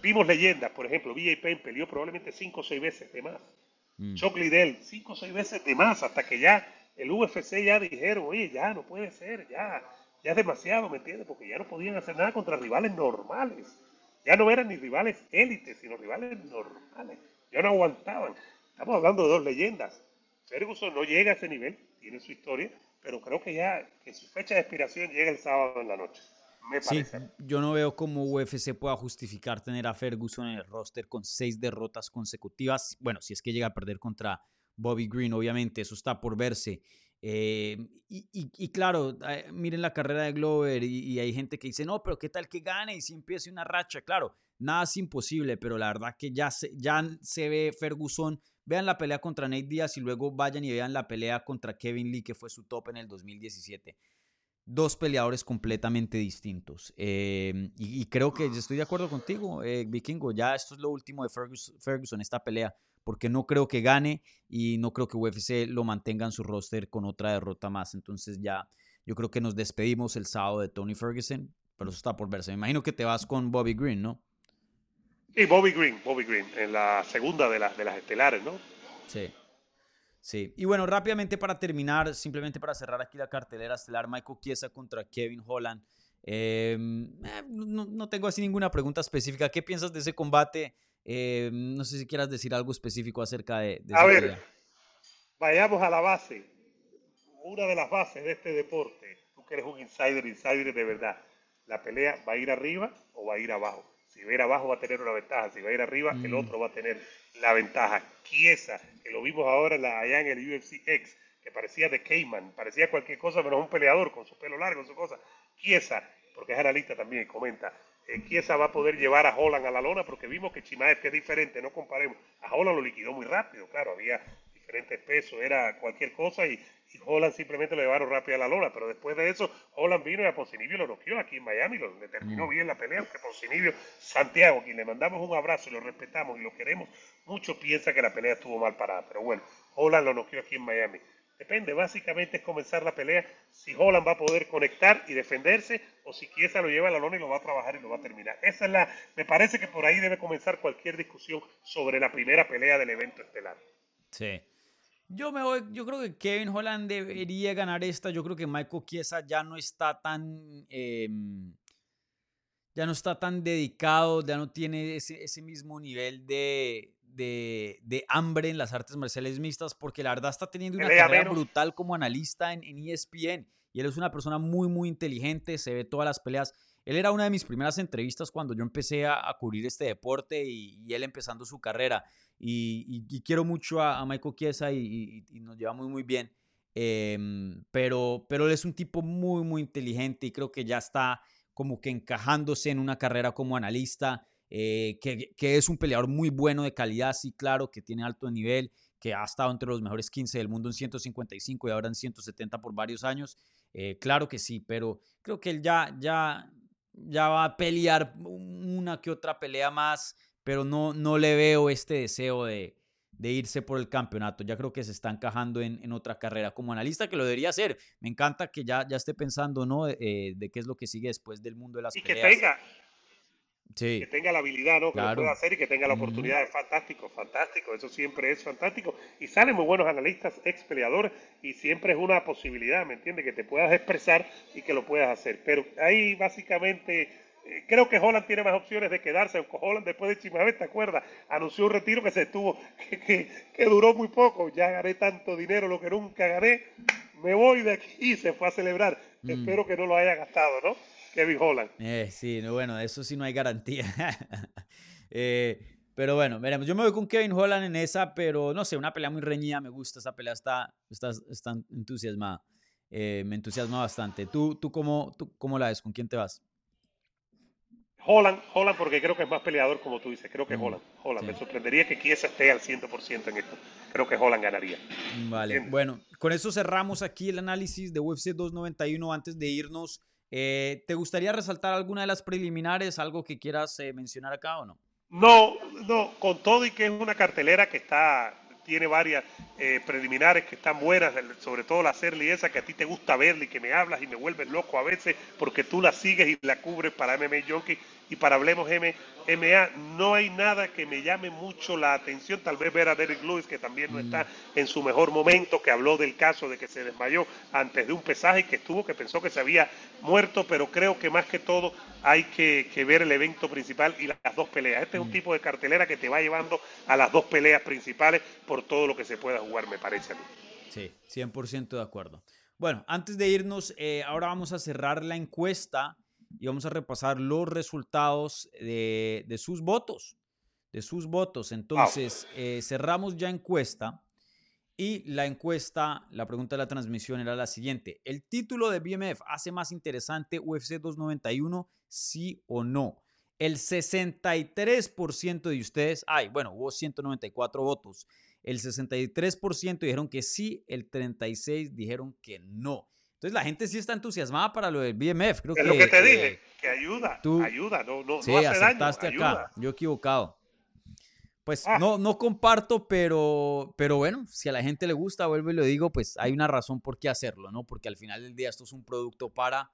Speaker 4: Vimos leyendas, por ejemplo, BJ Penn peleó probablemente cinco o seis veces de más. Mm. Chuck Liddell, cinco o seis veces de más, hasta que ya el UFC ya dijeron, oye, ya no puede ser, ya, ya es demasiado, ¿me entiendes? Porque ya no podían hacer nada contra rivales normales. Ya no eran ni rivales élites, sino rivales normales. Ya no aguantaban. Estamos hablando de dos leyendas. Ferguson no llega a ese nivel, tiene su historia, pero creo que ya que su fecha de expiración llega el sábado en la noche. Sí,
Speaker 3: yo no veo cómo UFC pueda justificar tener a Ferguson en el roster con seis derrotas consecutivas. Bueno, si es que llega a perder contra Bobby Green, obviamente, eso está por verse. Eh, y, claro, eh, miren la carrera de Glover y, hay gente que dice, no, pero ¿qué tal que gane y si empiece una racha? Claro, nada es imposible, pero la verdad que ya se, ya se ve Ferguson. Vean la pelea contra Nate Diaz y luego vayan y vean la pelea contra Kevin Lee, que fue su top en el 2017 dos peleadores completamente distintos. Eh, y, creo que estoy de acuerdo contigo, eh, Vikingo. Ya esto es lo último de Ferguson, esta pelea, porque no creo que gane y no creo que UFC lo mantenga en su roster con otra derrota más. Entonces ya yo creo que nos despedimos el sábado de Tony Ferguson, pero eso está por verse. Me imagino que te vas con Bobby Green, ¿no?
Speaker 4: Sí, Bobby Green, Bobby Green, en la segunda de, las de las estelares, ¿no?
Speaker 3: Sí. Sí, y bueno, rápidamente para terminar, simplemente para cerrar aquí la cartelera estelar, Michael Chiesa contra Kevin Holland. Em, eh, no, tengo así ninguna pregunta específica. ¿Qué piensas de ese combate? Em, no sé si quieras decir algo específico acerca de...
Speaker 4: a ver, vayamos a la base. Una de las bases de este deporte, tú que eres un insider, insider de verdad, ¿la pelea va a ir arriba o va a ir abajo? Si va a ir abajo va a tener una ventaja, si va a ir arriba, el mm. otro va a tener la ventaja. Chiesa, que lo vimos ahora la, allá en el UFC X, que parecía de Cayman, parecía cualquier cosa menos un peleador con su pelo largo, su cosa. Chiesa, porque es analista también, comenta, eh, Chiesa va a poder llevar a Holland a la lona, porque vimos que Chimaev, que es diferente, no comparemos, a Holland lo liquidó muy rápido, claro, había diferentes pesos, era cualquier cosa y, y Holland simplemente lo llevaron rápido a la lona, pero después de eso Holland vino y a Poncinibio lo noqueó aquí en Miami, lo terminó
Speaker 3: Mm.
Speaker 4: bien la pelea, aunque Poncinibio, Santiago, quien le mandamos un abrazo y lo respetamos y lo queremos, mucho piensa que la pelea estuvo mal parada, pero bueno, Holland lo noqueó aquí en Miami. Depende, básicamente es comenzar la pelea si Holland va a poder conectar y defenderse o si Chiesa lo lleva a la lona y lo va a trabajar y lo va a terminar. Esa es la, me parece que por ahí debe comenzar cualquier discusión sobre la primera pelea del evento estelar.
Speaker 3: Sí. Yo me voy, yo creo que Kevin Holland debería ganar esta. Yo creo que Michael Chiesa ya no está tan. em, ya no está tan dedicado, ya no tiene ese, ese mismo nivel de, de, de hambre en las artes marciales mixtas, porque la verdad está teniendo una carrera
Speaker 4: menos.
Speaker 3: brutal como analista en, en ESPN. Y él es una persona muy, muy inteligente, se ve todas las peleas. Él era una de mis primeras entrevistas cuando yo empecé a, cubrir este deporte y, él empezando su carrera. Y, quiero mucho a, Michael Chiesa y, nos llevamos muy bien. Em, pero, pero él es un tipo muy, muy inteligente y creo que ya está como que encajándose en una carrera como analista, eh, que, es un peleador muy bueno de calidad, sí, claro, que tiene alto nivel, que ha estado entre los mejores 15 del mundo en 155 y ahora en 170 por varios años. Eh, claro que sí, pero creo que él ya, ya va a pelear una que otra pelea más, pero no, no le veo este deseo de, de irse por el campeonato. Ya creo que se está encajando en, en otra carrera como analista, que lo debería hacer. Me encanta que ya, ya esté pensando, ¿no? Eh, de qué es lo que sigue después del mundo de las
Speaker 4: Y que tenga,
Speaker 3: Sí,
Speaker 4: que tenga la habilidad, ¿no? Que
Speaker 3: Claro.
Speaker 4: lo pueda hacer y que tenga la oportunidad. Es fantástico, fantástico. Eso siempre es fantástico. Y salen muy buenos analistas, ex peleadores, y siempre es una posibilidad, ¿me entiendes? Que te puedas expresar y que lo puedas hacer. Pero ahí básicamente eh, creo que Holland tiene más opciones de quedarse. aunque Holland después de Chimavet, ¿te acuerdas? Anunció un retiro que se estuvo, que, que, que duró muy poco. Ya gané tanto dinero, lo que nunca gané. Me voy de aquí y se fue a celebrar.
Speaker 3: Mm.
Speaker 4: Espero que no lo haya gastado, ¿no? Kevin Holland.
Speaker 3: Eh, sí, no, bueno, eso sí no hay garantía. Eh, pero bueno, veremos. Yo me voy con Kevin Holland en esa, pero no sé, una pelea muy reñida, me gusta. Esa pelea está, está, está entusiasmada. Eh, me entusiasma bastante. ¿Tú, tú, cómo, ¿Tú cómo la ves? ¿Con quién te vas?
Speaker 4: Holland, Holland porque creo que es más peleador como tú dices, creo que
Speaker 3: Mm,
Speaker 4: Holland, Holland,
Speaker 3: sí.
Speaker 4: me sorprendería que Chiesa esté al 100% en esto, creo que Holland ganaría.
Speaker 3: Vale,
Speaker 4: Entiendo.
Speaker 3: bueno, con eso cerramos aquí el análisis de UFC 291. Antes de irnos, eh, ¿te gustaría resaltar alguna de las preliminares? ¿Algo que quieras eh, mencionar acá o no?
Speaker 4: No, no, con todo y que es una cartelera que está, tiene varias eh, preliminares que están buenas, sobre todo la Serly esa que a ti te gusta verla y que me hablas y me vuelves loco a veces porque tú la sigues y la cubres para MMA Junkie y para Hablemos MMA. No hay nada que me llame mucho la atención, tal vez ver a Derek Lewis que también no está en su mejor momento, que habló del caso de que se desmayó antes de un pesaje que estuvo, que pensó que se había muerto, pero creo que más que todo hay que, que ver el evento principal y las dos peleas. Este es un tipo de cartelera que te va llevando a las dos peleas principales por todo lo que se pueda jugar, me parece a mí.
Speaker 3: Sí, 100% de acuerdo. Bueno, antes de irnos, eh, ahora vamos a cerrar la encuesta y vamos a repasar los resultados de, de sus votos. De sus votos. Entonces, eh, cerramos ya encuesta. Y la encuesta, la pregunta de la transmisión era la siguiente. ¿El título de BMF hace más interesante UFC 291, sí o no? El 63% de ustedes, ay, bueno, hubo 194 votos. El 63% dijeron que sí, el 36% dijeron que no. Entonces la gente sí está entusiasmada para lo del BMF. Creo
Speaker 4: Es
Speaker 3: que,
Speaker 4: lo que te
Speaker 3: eh,
Speaker 4: dije, que ayuda,
Speaker 3: tú-
Speaker 4: ayuda, no, no,
Speaker 3: Sí,
Speaker 4: no hace daño,
Speaker 3: acertaste
Speaker 4: ayuda.
Speaker 3: acá. Yo equivocado. Pues
Speaker 4: Ah.
Speaker 3: no, no comparto, pero, pero bueno, si a la gente le gusta, vuelvo y lo digo, pues hay una razón por qué hacerlo, ¿no? Porque al final del día esto es un producto para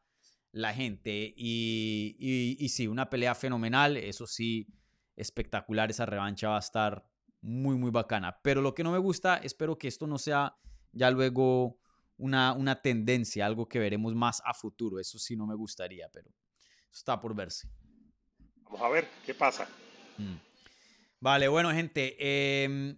Speaker 3: la gente y, y, y sí, una pelea fenomenal, eso sí, espectacular, esa revancha va a estar muy, muy bacana. Pero lo que no me gusta, espero que esto no sea ya luego una, una tendencia, algo que veremos más a futuro, eso sí no me gustaría, pero está por verse.
Speaker 4: Vamos a ver qué pasa.
Speaker 3: Mm. Vale, bueno, gente. em,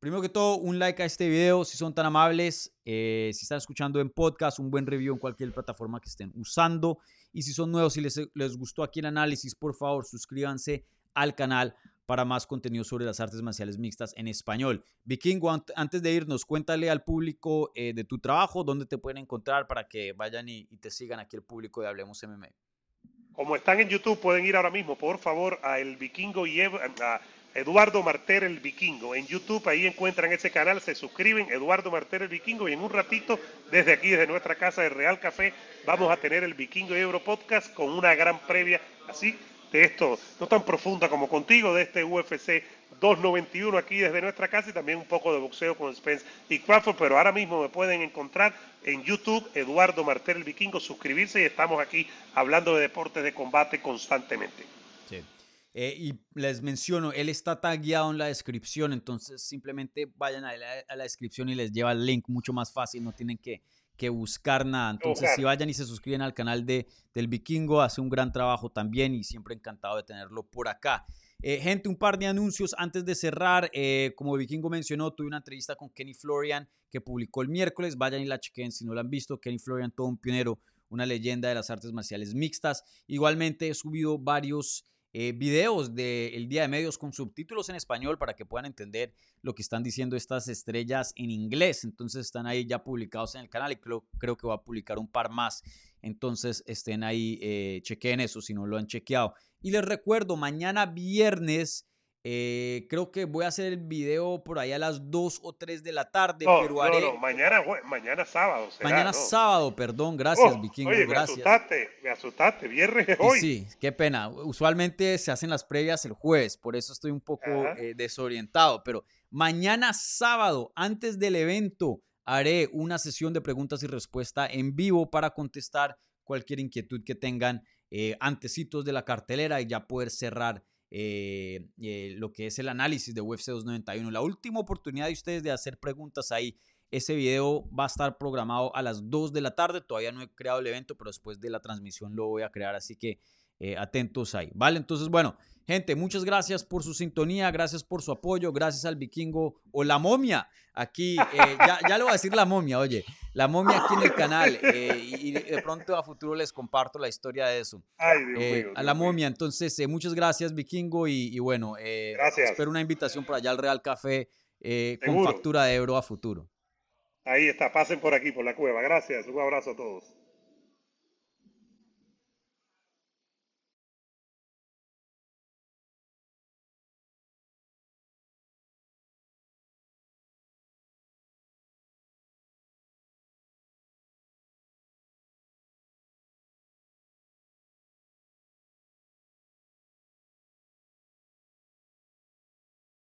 Speaker 3: primero que todo, un like a este video si son tan amables. eh, si están escuchando en podcast, un buen review en cualquier plataforma que estén usando. Y si son nuevos y les, les gustó aquí el análisis, por favor, suscríbanse al canal para más contenido sobre las artes marciales mixtas en español. Vikingo, ant- antes de irnos, cuéntale al público eh, de tu trabajo, dónde te pueden encontrar para que vayan y, te sigan aquí el público de Hablemos MMA.
Speaker 4: Como están en YouTube, pueden ir ahora mismo, por favor, a El Vikingo y a Eduardo Marter el Vikingo. En YouTube ahí encuentran ese canal, se suscriben, Eduardo Marter el Vikingo, y en un ratito, desde aquí, desde nuestra casa de Real Café, vamos a tener el Vikingo y Euro Podcast con una gran previa, así, de esto, no tan profunda como contigo, de este UFC 291 aquí desde nuestra casa y también un poco de boxeo con Spence y Crawford, pero ahora mismo me pueden encontrar en YouTube, Eduardo Martel el Vikingo, suscribirse y estamos aquí hablando de deportes de combate constantemente.
Speaker 3: Sí. Eh, y les menciono, él está tagueado en la descripción, entonces simplemente vayan a la, a la descripción y les lleva el link mucho más fácil, no tienen que, que buscar nada. Entonces, si vayan y se suscriben al canal de, del Vikingo, hace un gran trabajo también y siempre encantado de tenerlo por acá. Eh, gente, un par de anuncios antes de cerrar. Eh, como Vikingo mencionó, tuve una entrevista con Kenny Florian que publicó el miércoles. Vayan y la chequen si no la han visto. Kenny Florian, todo un pionero, una leyenda de las artes marciales mixtas. Igualmente he subido varios eh, videos del Día de Medios con subtítulos en español para que puedan entender lo que están diciendo estas estrellas en inglés. Entonces están ahí ya publicados en el canal y creo, creo que va a publicar un par más. Entonces estén ahí, eh, chequen eso si no lo han chequeado. Y les recuerdo, mañana viernes eh, creo que voy a hacer el video por ahí a las 2 o 3 de la tarde,
Speaker 4: no,
Speaker 3: pero haré...
Speaker 4: No, mañana, mañana sábado. Será,
Speaker 3: mañana sábado, perdón, gracias,
Speaker 4: Oh,
Speaker 3: Vikingo,
Speaker 4: oye,
Speaker 3: gracias.
Speaker 4: me asustaste, me asustaste, viernes es hoy.
Speaker 3: Sí, qué pena. Usualmente se hacen las previas el jueves, por eso estoy un poco eh, desorientado. Pero mañana sábado, antes del evento, haré una sesión de preguntas y respuestas en vivo para contestar cualquier inquietud que tengan eh, antecitos de la cartelera y ya poder cerrar eh, eh, lo que es el análisis de UFC 291. La última oportunidad de ustedes de hacer preguntas ahí. Ese video va a estar programado a las 2 de la tarde. Todavía no he creado el evento, pero después de la transmisión lo voy a crear. Así que eh, atentos ahí. Vale, entonces, bueno, gente, muchas gracias por su sintonía, gracias por su apoyo, gracias al vikingo o la momia. Aquí, eh, ya, ya le voy a decir la momia, oye, la momia aquí en el canal. eh, y, de pronto a futuro les comparto la historia de eso.
Speaker 4: Ay, Dios mío.
Speaker 3: a la momia. Entonces, muchas gracias, Vikingo. Y, y bueno, eh,
Speaker 4: Gracias.
Speaker 3: espero una invitación por allá al Real Café con factura de euro a futuro.
Speaker 4: Ahí está, pasen por aquí, por la cueva. Gracias, un abrazo a todos.